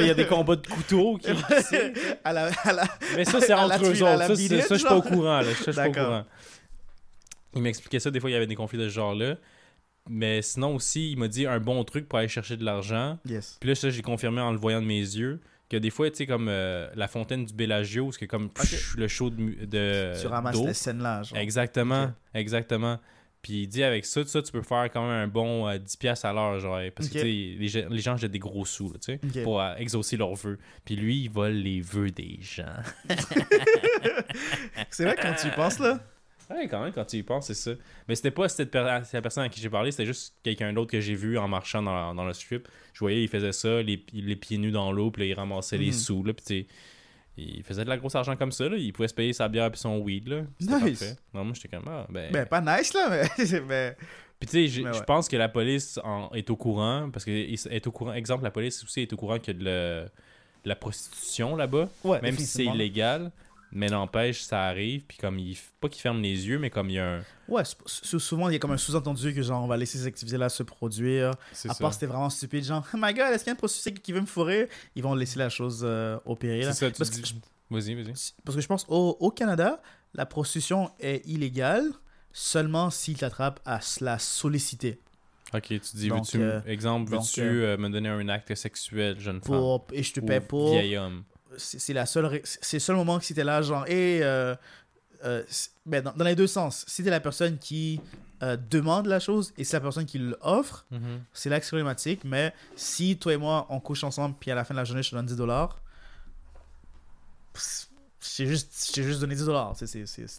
y a des combats de couteaux. Qui... à la, à la... Mais ça, c'est entre eux autres. Ça, je suis pas au genre. courant. Là. Ça, je suis pas au D'accord. courant. Il m'expliquait ça. Des fois, il y avait des conflits de ce genre-là. Mais sinon aussi, il m'a dit un bon truc pour aller chercher de l'argent. Yes. Puis là, ça, j'ai confirmé en le voyant de mes yeux. Que des fois, tu sais, comme euh, la fontaine du Bellagio, c'est comme pff, le show de. tu ramasses d'eau. les scènes-là, genre. Exactement. Exactement. Puis il dit avec ça, ça, tu peux faire quand même un bon euh, 10$ piastres à l'heure, genre. Parce que, tu sais, les, gens- les gens jettent des gros sous, là, tu sais, pour euh, exaucer leurs vœux. Puis lui, il vole les vœux des gens. C'est vrai, quand tu y penses, là, Ouais, quand même, quand tu y penses, c'est ça. Mais c'était pas cette per- la personne à qui j'ai parlé, c'était juste quelqu'un d'autre que j'ai vu en marchant dans, dans le strip. Je voyais, il faisait ça, les, les pieds nus dans l'eau, puis là, il ramassait les Mhm. sous, là, puis il faisait de la grosse argent comme ça, là. Il pouvait se payer sa bière puis son weed, là. C'était Nice. parfait. Non, moi, j'étais comme, ah, ben... Ben, pas nice, là, mais. mais... Puis tu sais, je ouais. pense que la police en- est au courant, parce que est au courant, exemple, la police aussi est au courant qu'il y a de le- de la prostitution là-bas, Ouais, même si c'est illégal, mais n'empêche, ça arrive, puis comme il, pas qu'il ferme les yeux, mais comme il y a un... Ouais, sou- sou- souvent, il y a comme un sous-entendu que, genre, on va laisser ces activités-là se produire. C'est À part si c'était vraiment stupide, genre, oh my god, est-ce qu'il y a une prostituée qui veut me fourrer? Ils vont laisser la chose euh, opérer. là. C'est ça, tu Parce dis- que je- Vas-y, vas-y. Parce que je pense au, au Canada, la prostitution est illégale seulement s'ils t'attrapent à la solliciter. Ok, tu dis, Donc, veux-tu, euh, exemple, donc, veux-tu euh, euh, me donner un acte sexuel, jeune femme? Pour, et je te paie pour. vieil homme? C'est la seule, c'est le seul moment que si t'es là, genre, et euh, euh, ben, dans, dans les deux sens. Si t'es la personne qui euh, demande la chose et c'est la personne qui l'offre, Mhm. c'est là que c'est problématique. Mais si toi et moi, on couche ensemble, puis à la fin de la journée, je te donne 10 dollars, j'ai juste, je t'ai juste donné 10 dollars.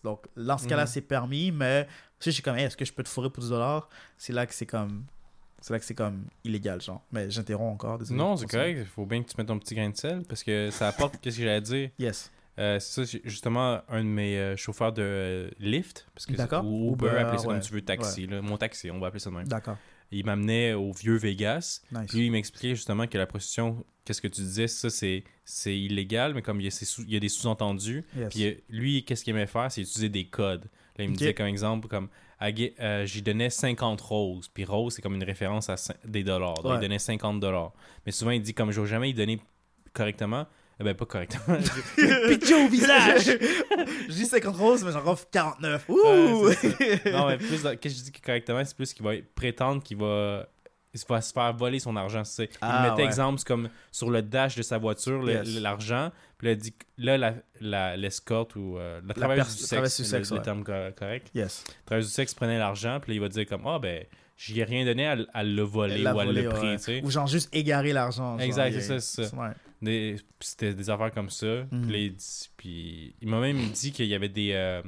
Donc, dans ce cas-là, Mhm. c'est permis, mais si je suis comme, Hey, est-ce que je peux te fourrer pour 10 dollars? C'est là que c'est comme. C'est là que c'est comme illégal, genre. Mais j'interromps encore, désolé. Non, c'est correct. Il faut bien que tu mettes ton petit grain de sel parce que ça apporte. Qu'est-ce que j'allais dire? Yes. Euh, C'est ça, justement, un de mes euh, chauffeurs de euh, Lyft, parce que c'est- D'accord. ou Uber, appelez ça ouais. comme tu veux, taxi, là, mon taxi, on va appeler ça de même. D'accord. Il m'amenait au vieux Vegas. Nice. Puis lui, il m'expliquait justement que la prostitution, qu'est-ce que tu disais, ça, c'est c'est illégal, mais comme il y a, sous- il y a des sous-entendus. Yes. Puis euh, lui, qu'est-ce qu'il aimait faire, c'est utiliser des codes. Là, il me disait comme exemple, comme euh, j'y donnais 50 roses. Puis rose, c'est comme une référence à des dollars. Donc, Ouais. il donnait 50 dollars. Mais souvent, il dit comme je vais jamais y donner correctement. Eh ben, pas correctement. Pitché au visage Je dis 50 roses, mais j'en offre 49. Ouh non, mais plus, que je dis que correctement, c'est plus qu'il va prétendre qu'il va. Il va se faire voler son argent. c'est. Il Ah, mettait ouais. exemple comme sur le dash de sa voiture, le- Yes. l'argent. Puis là, dit là, la- l'escorte ou euh, la travailleuse du sexe, du le, sexe, le ouais. terme co- correct. Yes. La travailleuse du sexe prenait l'argent, puis là, il va dire comme Ah, ben, j'y ai rien donné, elle, elle l'a volé Elle l'a ou elle volé, l'a pris, ouais. tu sais. Ou genre juste égarer l'argent. Exact, c'est ça, C'était des affaires comme ça. Mhm. Il puis il m'a même dit qu'il y avait des. euh,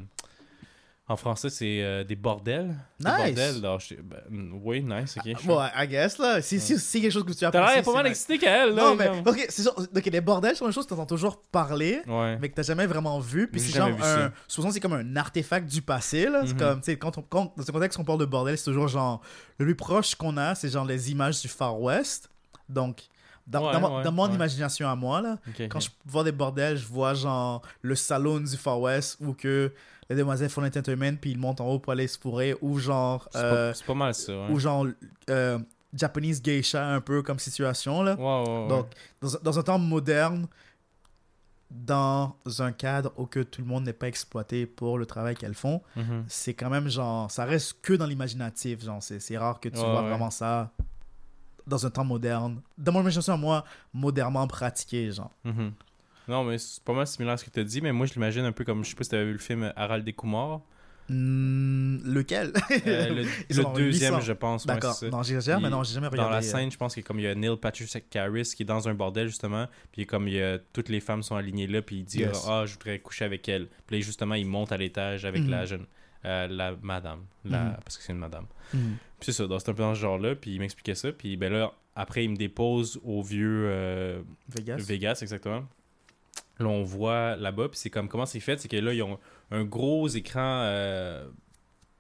en français, c'est euh, des bordels. Des Nice. bordels. alors, je- ben, oui, nice, ok. Bon, I guess, là. Si, si, si quelque chose que tu as T'as l'air pas mal excité qu'elle, là. Non, mais, ok, c'est genre, ok, les bordels sont des choses que t'entends toujours parler, Ouais. mais que t'as jamais vraiment vu. Puis c'est genre un. Souvent, c'est comme un artefact du passé, là. C'est Mhm. comme, tu sais, quand, on- quand, dans ce contexte, on parle de bordel, c'est toujours genre. Le plus proche qu'on a, c'est genre les images du Far West. Donc, dans, Ouais, dans, mon- ouais, dans mon ouais. imagination à moi, là, quand je vois des bordels, je vois genre le salon du Far West où que les demoiselles font l'entertainment puis ils montent en haut pour aller se fourrer ou genre C'est euh, pas, c'est pas mal ça. Ouais. ou genre euh, Japanese geisha un peu comme situation là. Ouais, ouais. Donc dans, un- dans un temps moderne dans un cadre où que tout le monde n'est pas exploité pour le travail qu'elles font, Mhm. c'est quand même genre ça reste que dans l'imaginatif, genre c'est rare que tu vois vraiment ça dans un temps moderne. Dans mon imagination à moi, modernement pratiqué genre. Mhm. Non, mais c'est pas mal similaire à ce que tu as dit, mais moi je l'imagine un peu comme, je sais pas si tu avais vu le film Harald et Kumar. Hmm, lequel? Euh, le deuxième, 800. je pense. D'accord. non, j'exagère, mais Il- non, j'ai jamais Dans regardé. la euh, scène, je pense qu'il y a comme il y a Neil Patrick Harris qui est dans un bordel justement, puis comme il y a toutes les femmes sont alignées là, puis il dit Yes. ah je voudrais coucher avec elle. Puis là, justement il monte à l'étage avec Mhm. la jeune, euh, la madame, la... Mhm. parce que c'est une madame. hmm. Puis c'est ça, c'est un peu dans ce genre là, puis il m'expliquait ça, puis ben là après il me dépose au vieux euh, Vegas. Vegas exactement. Là on voit là-bas, puis c'est comme comment c'est fait, c'est que là ils ont un gros écran euh,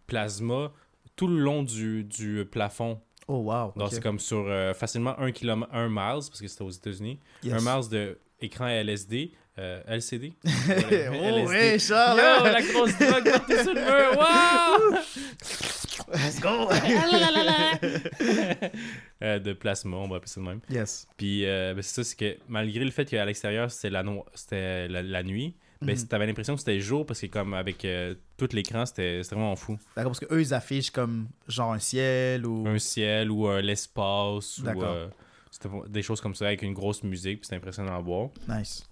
plasma tout le long du, du plafond. Oh, wow. Donc c'est comme sur euh, facilement 1 km, 1 miles, parce que c'était aux États-Unis. Yes. Un miles de écran LSD, euh, LCD. oh, LSD. ouais, Charles! Yo, la grosse drogue partout sur le mur, wow! Let's go! Euh, de plasma, on va appeler ça de même. yes. Puis euh, ben, c'est ça, c'est que malgré le fait qu'à l'extérieur c'était la, no- c'était la, la nuit, ben, Mhm. t'avais l'impression que c'était jour parce que comme avec euh, tout l'écran, c'était c'était vraiment fou. D'accord, parce qu'eux, ils affichent comme genre un ciel ou. Un ciel ou euh, l'espace ou euh, c'était des choses comme ça avec une grosse musique, puis c'était impressionnant à voir. Nice.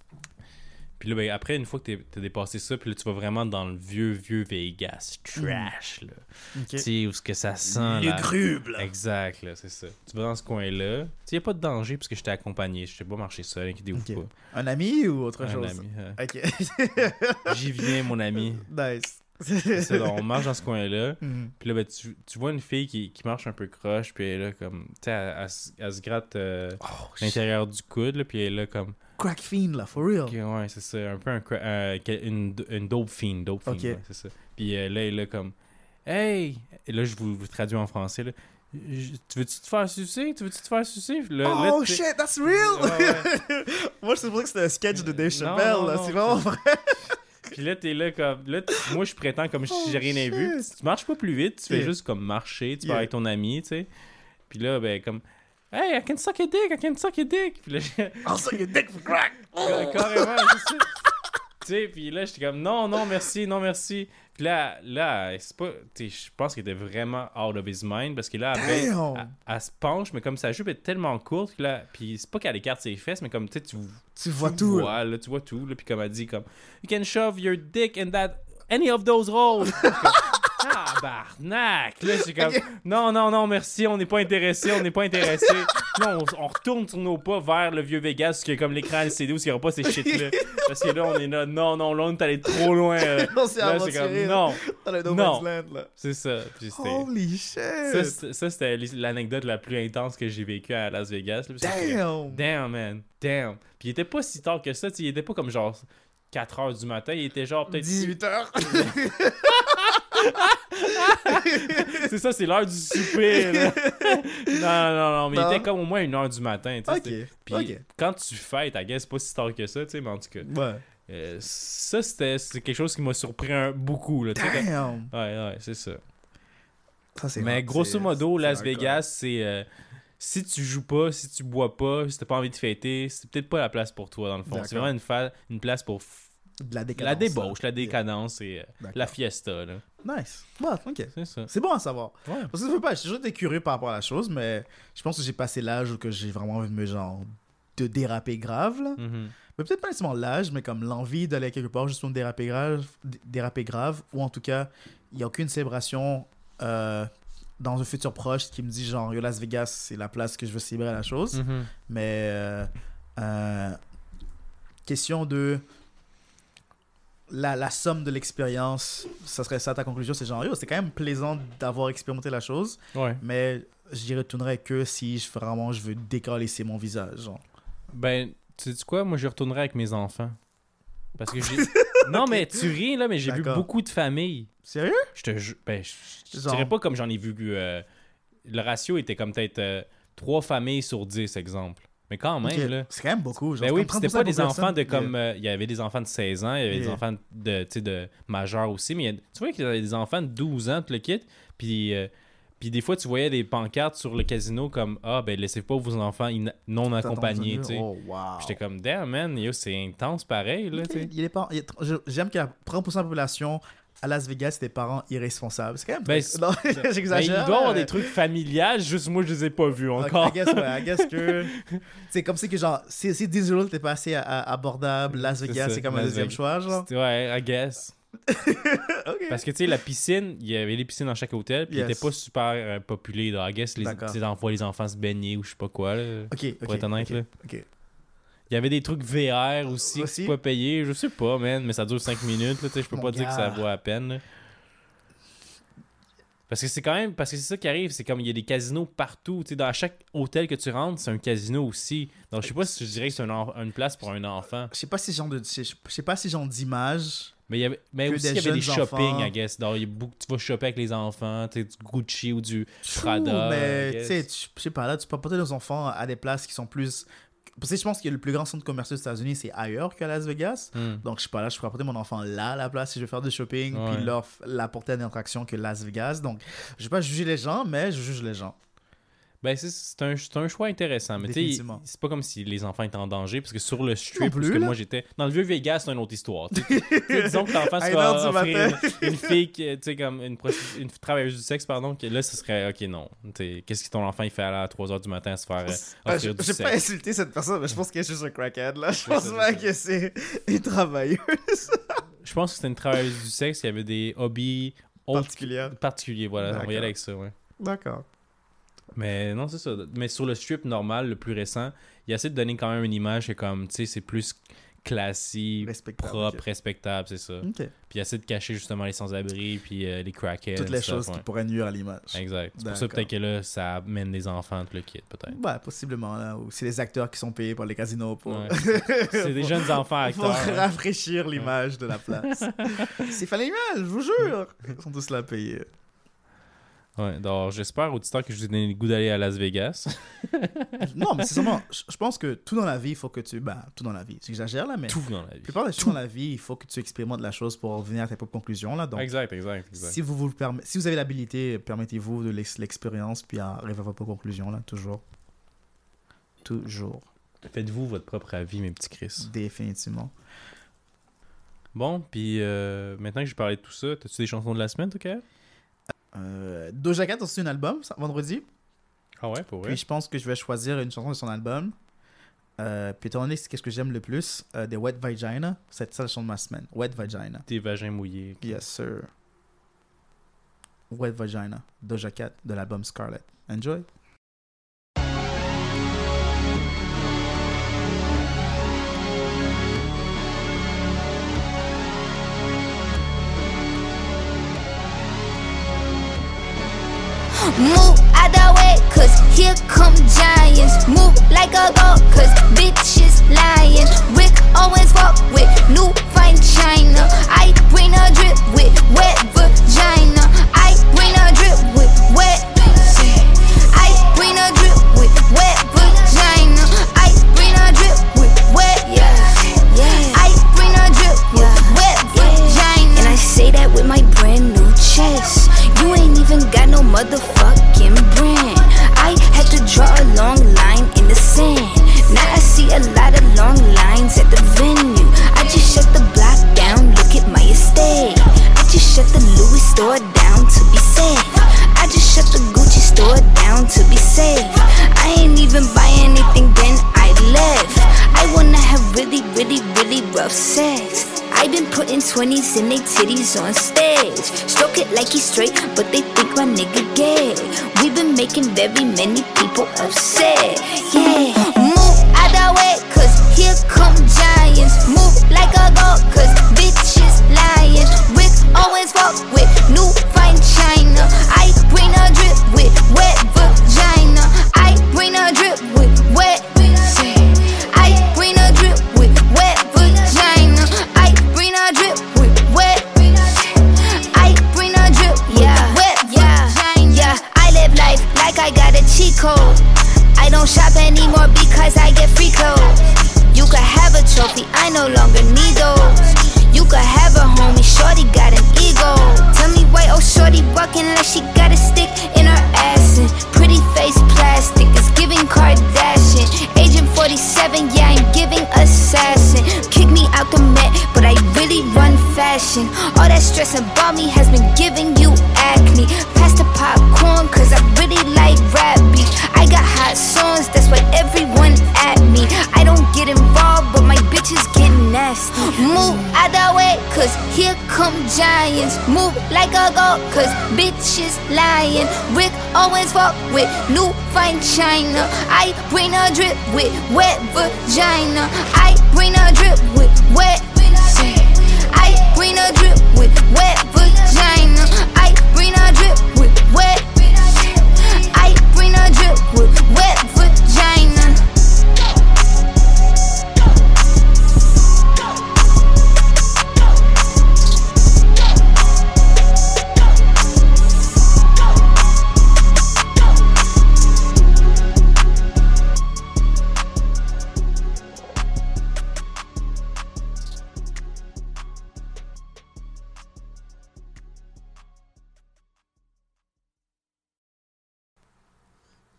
Puis là, ben, après, une fois que t'es- t'as dépassé ça, puis là, tu vas vraiment dans le vieux, vieux Vegas. Trash, là. Ok. Tu sais, où ce que ça sent, là. Lugubre! Exact, là, c'est ça. Tu vas dans ce coin-là. Tu sais, y a pas de danger parce que j'étais accompagné. Je t'ai pas marché seul, inquiétez-vous Ok. Un ami ou autre pas. Un chose? ami. euh, Ok. J'y viens, mon ami. nice. C'est ça, donc, on marche dans ce coin-là. Mhm. Puis là, ben, tu, tu vois une fille qui, qui marche un peu croche, puis elle est là, comme, tu sais, elle, elle se- elle se gratte euh, Oh, l'intérieur du coude, là, puis elle est là, comme, Crack fiend, là, for real. ok, ouais, c'est ça, un peu un, euh, une, une dope fiend, dope fiend, ouais, c'est ça. Puis euh, là, elle est là, comme, hey, et là, je vous, vous traduis en français, là, tu veux-tu te faire sucer? Tu veux-tu te faire sucer? Là, Oh shit, that's real! Ouais. Moi, je pensais que c'était un sketch de Dave Chappelle, non, là. C'est vraiment vrai. Puis là, t'es là comme. Là, moi, je prétends comme si Oh, j'ai rien vu. Tu marches pas plus vite, tu fais Yeah. juste comme marcher, tu Yeah. parles avec ton ami, tu sais. Puis là, ben, comme. Hey, I can suck a dick, I can suck a dick. Puis là, j'ai- I'll suck your dick for crack! carrément, c'est ça. Tu sais, puis là, j'étais comme non, non, merci, non, merci. Puis là, là, c'est pas. Sais, je pense qu'il était vraiment out of his mind parce que là, après, elle, elle se penche, mais comme sa jupe est tellement courte que là. Puis c'est pas qu'elle écarte ses fesses, mais comme tu sais, tu Tu vois tu tout, là. vois, là, tu vois tout. Là, puis comme elle dit, comme, You can shove your dick in that, any of those holes. Comme, Tabarnak! Là, suis comme, non, non, non, merci, on n'est pas intéressé, on n'est pas intéressé. Là, on, on retourne sur nos pas vers le vieux Vegas, qui est comme l'écran LCD où il n'y aura pas ces shit-là. Parce que là, on est là, non, non, là, on est allé trop loin. euh. On s'est Là, c'est comme, là, non, dans le No Non. Là. c'est ça. Puis Holy shit! ça, c'était l'anecdote la plus intense que j'ai vécue à Las Vegas. là, Damn! Damn, man. Damn. Puis il était pas si tard que ça. tu sais, Il était pas comme genre 4 heures du matin. Il était genre peut-être. 18 heures. c'est ça, c'est l'heure du souper. là. non, non, non. Mais Non. il était comme au moins 1 heure du matin. tu sais, Puis quand tu fêtes, I guess, pas si tard que ça. tu sais, Mais en tout cas, Ouais. euh, ça, c'était quelque chose qui m'a surpris un- beaucoup. Là, Damn! Ouais, ouais, c'est ça. Mais grosso modo, Las. Vegas, c'est. euh, si tu joues pas, si tu bois pas, si t'as pas envie de fêter, c'est peut-être pas la place pour toi, dans le fond. C'est vraiment une, une place pour De la décadence. la débauche, la décadence et euh, la fiesta. Là. Nice. Ouais, ok. C'est ça. C'est bon à savoir. Ouais. Parce que je veux pas, été curieux par rapport à la chose, mais je pense que j'ai passé l'âge où que j'ai vraiment envie de me genre de déraper grave là. Mhm. Mais peut-être pas nécessairement l'âge, mais comme l'envie d'aller quelque part juste pour me déraper grave, déraper grave, ou en tout cas, il n'y a aucune célébration euh, dans un futur proche qui me dit genre, yo, Las Vegas, c'est la place que je veux célébrer la chose. Mhm. Mais euh, euh, question de la, la somme de l'expérience, ça serait ça ta conclusion, c'est genre, yo, c'est quand même plaisant d'avoir expérimenté la chose, Ouais. mais j'y retournerai que si je, vraiment je veux décalisser mon visage. Genre. Ben, tu sais quoi, moi je retournerai avec mes enfants. Parce que j'ai. non, mais tu ris là, mais j'ai vu beaucoup de familles. Sérieux? Je te ju- Ben, je je dirais pas comme j'en ai vu. euh, le ratio était comme peut-être euh, 3 familles sur 10, exemple. Mais quand même, Ok. là. C'est quand même beaucoup. Genre, Ben oui, c'était 30% pas des enfants de comme. euh, Il y avait des enfants de 16 ans, il y avait des enfants de, de majeurs aussi. Mais a- tu vois qu'il y avait des enfants de 12 ans, tout le kit. Puis, euh, puis des fois, tu voyais des pancartes sur le casino comme Ah, ben laissez pas vos enfants non accompagnés, tu sais. Oh, wow. J'étais comme Damn, man, yo, c'est intense pareil, là. Il il a- je- J'aime qu'il y a 30% de la population à Las Vegas, des parents irresponsables. C'est quand même. Ben, non, Ben, j'exagère. il doit y avoir des trucs familiales, juste moi, je les ai pas vus encore. I guess, ouais, I guess que. C'est comme si que genre, si, si Disneyland était passé à, à abordable, Las Vegas, c'est comme un deuxième Vegas. choix, genre. Ouais, I guess. Parce que, tu sais, la piscine, il y avait des piscines dans chaque hôtel, puis Yes. il était pas super euh, populé. Là. I guess, les, les enfants se baigner ou je sais pas quoi, là. Ok, ok. Pour être honnête, là. ok. Il y avait des trucs VR aussi, que Aussi? tu peux payer. Je sais pas, man, mais ça dure 5 minutes, là, tu sais, je peux Mon pas dire que ça vaut la peine, là. Parce que c'est quand même, parce que c'est ça qui arrive, c'est comme il y a des casinos partout, dans chaque hôtel que tu rentres, c'est un casino aussi. Donc je sais pas si je dirais que c'est une place pour un enfant. Je sais pas si genre de. Je sais pas si genre d'image. Mais, il y avait, mais Que aussi, il des y avait des shopping, enfants. I guess. Donc, il y a beaucoup, tu vas shopper avec les enfants, tu du Gucci ou du Prada. Mais tu sais, je sais pas, là, tu peux porter nos enfants à des places qui sont plus. Parce que je pense que le plus grand centre commercial aux États-Unis, c'est ailleurs qu'à Las Vegas. Hmm. Donc, je sais pas, là, je pourrais porter mon enfant là à la place si je veux faire du shopping, Ouais. puis leur f- la porter à une attraction que Las Vegas. Donc, je vais pas juger les gens, mais je juge les gens. Ben, c'est- un, un choix intéressant. Mais tu sais, c'est pas comme si les enfants étaient en danger, parce que sur le strip, plus, parce que là. moi j'étais. Dans le vieux Vegas, c'est une autre histoire. disons que l'enfant se fait une, une fille, tu sais, comme une, une travailleuse du sexe, pardon, que là, ce serait, ok, non. Qu'est-ce que ton enfant il fait à 3h du matin à se faire euh, offrir je du J'ai pas sexe? insulté cette personne, mais je pense qu'elle est juste un crackhead, là. Je pense pas que c'est une travailleuse Je pense que c'était une travailleuse du sexe qui avait des hobbies particuliers. Voilà, on va y aller avec ça, ouais. D'accord. Mais non, c'est ça. Mais sur le strip normal, le plus récent, il essaie de donner quand même une image que comme, tu sais, c'est plus classique, Respectable, propre, respectable, c'est ça. Ok. Puis il essaie de cacher justement les sans-abri, puis euh, les crackheads. Toutes les choses ouais. qui pourraient nuire à l'image. Exact. C'est pour ça peut-être que là, ça amène des enfants, tout le kit, peut-être. Ouais, possiblement, là. Ou c'est les acteurs qui sont payés par les casinos pour. Ouais. C'est des jeunes enfants pour acteurs. hein. rafraîchir l'image de la place. c'est fait l'image, je vous jure. Ils sont tous là payés. Ouais, donc j'espère, auditeurs, que je vous ai donné le goût d'aller à Las Vegas. Non, mais c'est seulement. Je pense que tout dans la vie, il faut que tu. Bah, tout dans la vie. J'exagère là, mais. Tout dans la La vie. plupart des choses dans la vie, il faut que tu expérimentes la chose pour venir à tes propres conclusions. Là. Donc, exact, exact, exact. si vous, vous le permet- si vous avez l'habilité, permettez-vous de l'ex- l'expérience puis arriver à vos propres conclusions. Là, toujours. Toujours. Faites-vous votre propre avis, mes petits Chris. Définitivement. Bon, puis euh, maintenant que j'ai parlé de tout ça, t'as-tu des chansons de la semaine, ok? Euh, Doja Cat a sorti un album ça, vendredi. Ah ouais, pour vrai? Puis je pense que je vais choisir une chanson de son album. Euh, puis étant donné c'est qu'est-ce que j'aime le plus, euh, des Wet Vagina, c'est ça la chanson de ma semaine. Wet Vagina. Tes vagins mouillés. Yes, sir. Wet Vagina, Doja Cat de l'album Scarlet. Enjoy. Move out the way, cause here come giants. Move like a giants. Move like a goat, cause bitches lying. Rick Owens fuck with new fine china. I bring a drip with wet vagina. I bring a drip with wet. I bring a drip with wet vagina.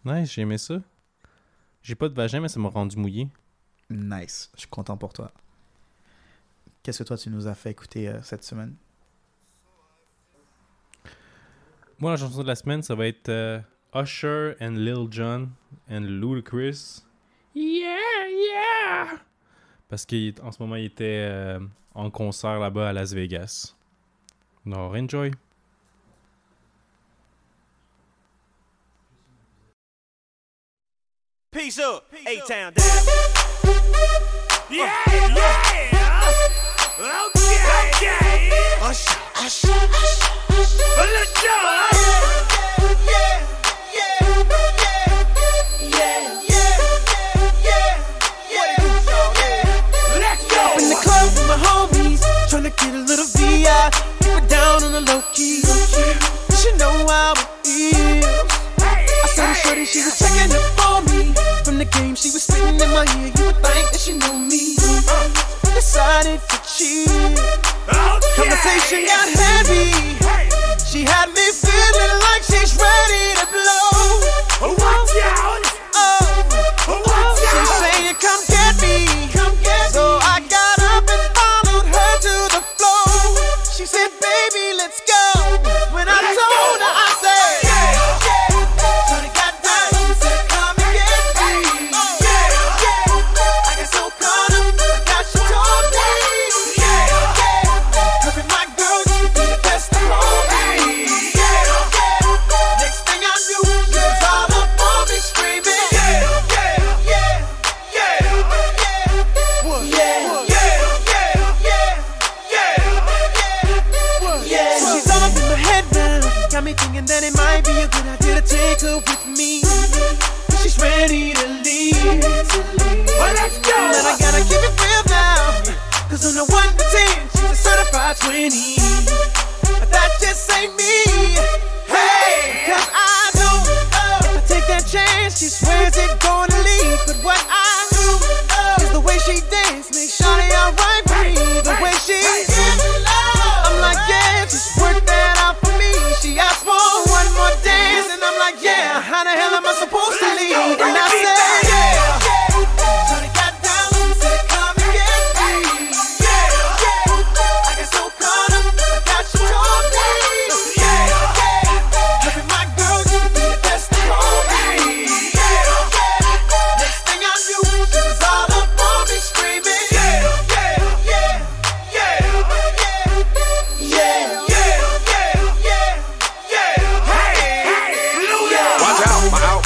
Nice, j'ai aimé ça. J'ai pas de vagin, mais ça m'a rendu mouillé. Nice. Je suis content pour toi. Qu'est-ce que toi tu nous as fait écouter euh, cette semaine? Moi, la chanson de la semaine, ça va être euh, Usher and Lil Jon and Ludacris. Yeah, yeah! Parce qu'en ce moment, il était euh, en concert là-bas à Las Vegas. Alors, enjoy. Peace up. A-Town down. Yeah, yeah. Okay, okay. Usher, usher, usher. Let's go. Yeah, yeah, yeah, yeah. My homies get a little VI, it down on the low key. You know how it is. I saw shorty, she was checking up for me. From the game, she was spitting in my ear. You would think that she knew me. Uh, decided to cheat. Oh, Conversation got heavy. She had me feeling like she's ready to blow. Watch out!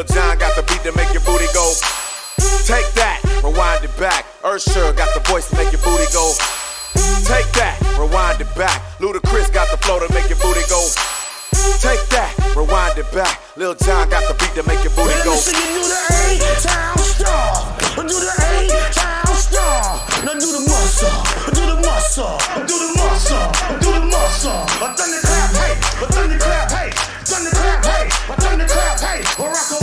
Lil John got the beat to make your booty go. Take that, rewind it back. Ursher got the voice to make your booty go. Take that, rewind it back. Ludacris got the flow to make your booty go. Take that, rewind it back. Lil John got the beat to make your booty go. Listen, do the A-Town star. Do the A-Town star. Now do the muscle. Do the muscle. Do the muscle. Do the muscle. A thunderclap, hey. A thunderclap, hey. Thunderclap, hey. A thunderclap, hey. A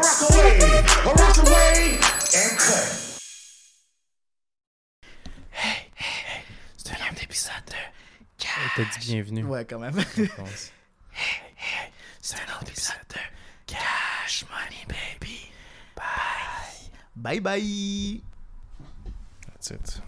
rock away. A rock away. And cut. C'est un épisode de T'as dit bienvenue. Ouais, quand même. je pense. C'est un autre épisode de Cash Money Baby. Bye. Bye bye. That's it.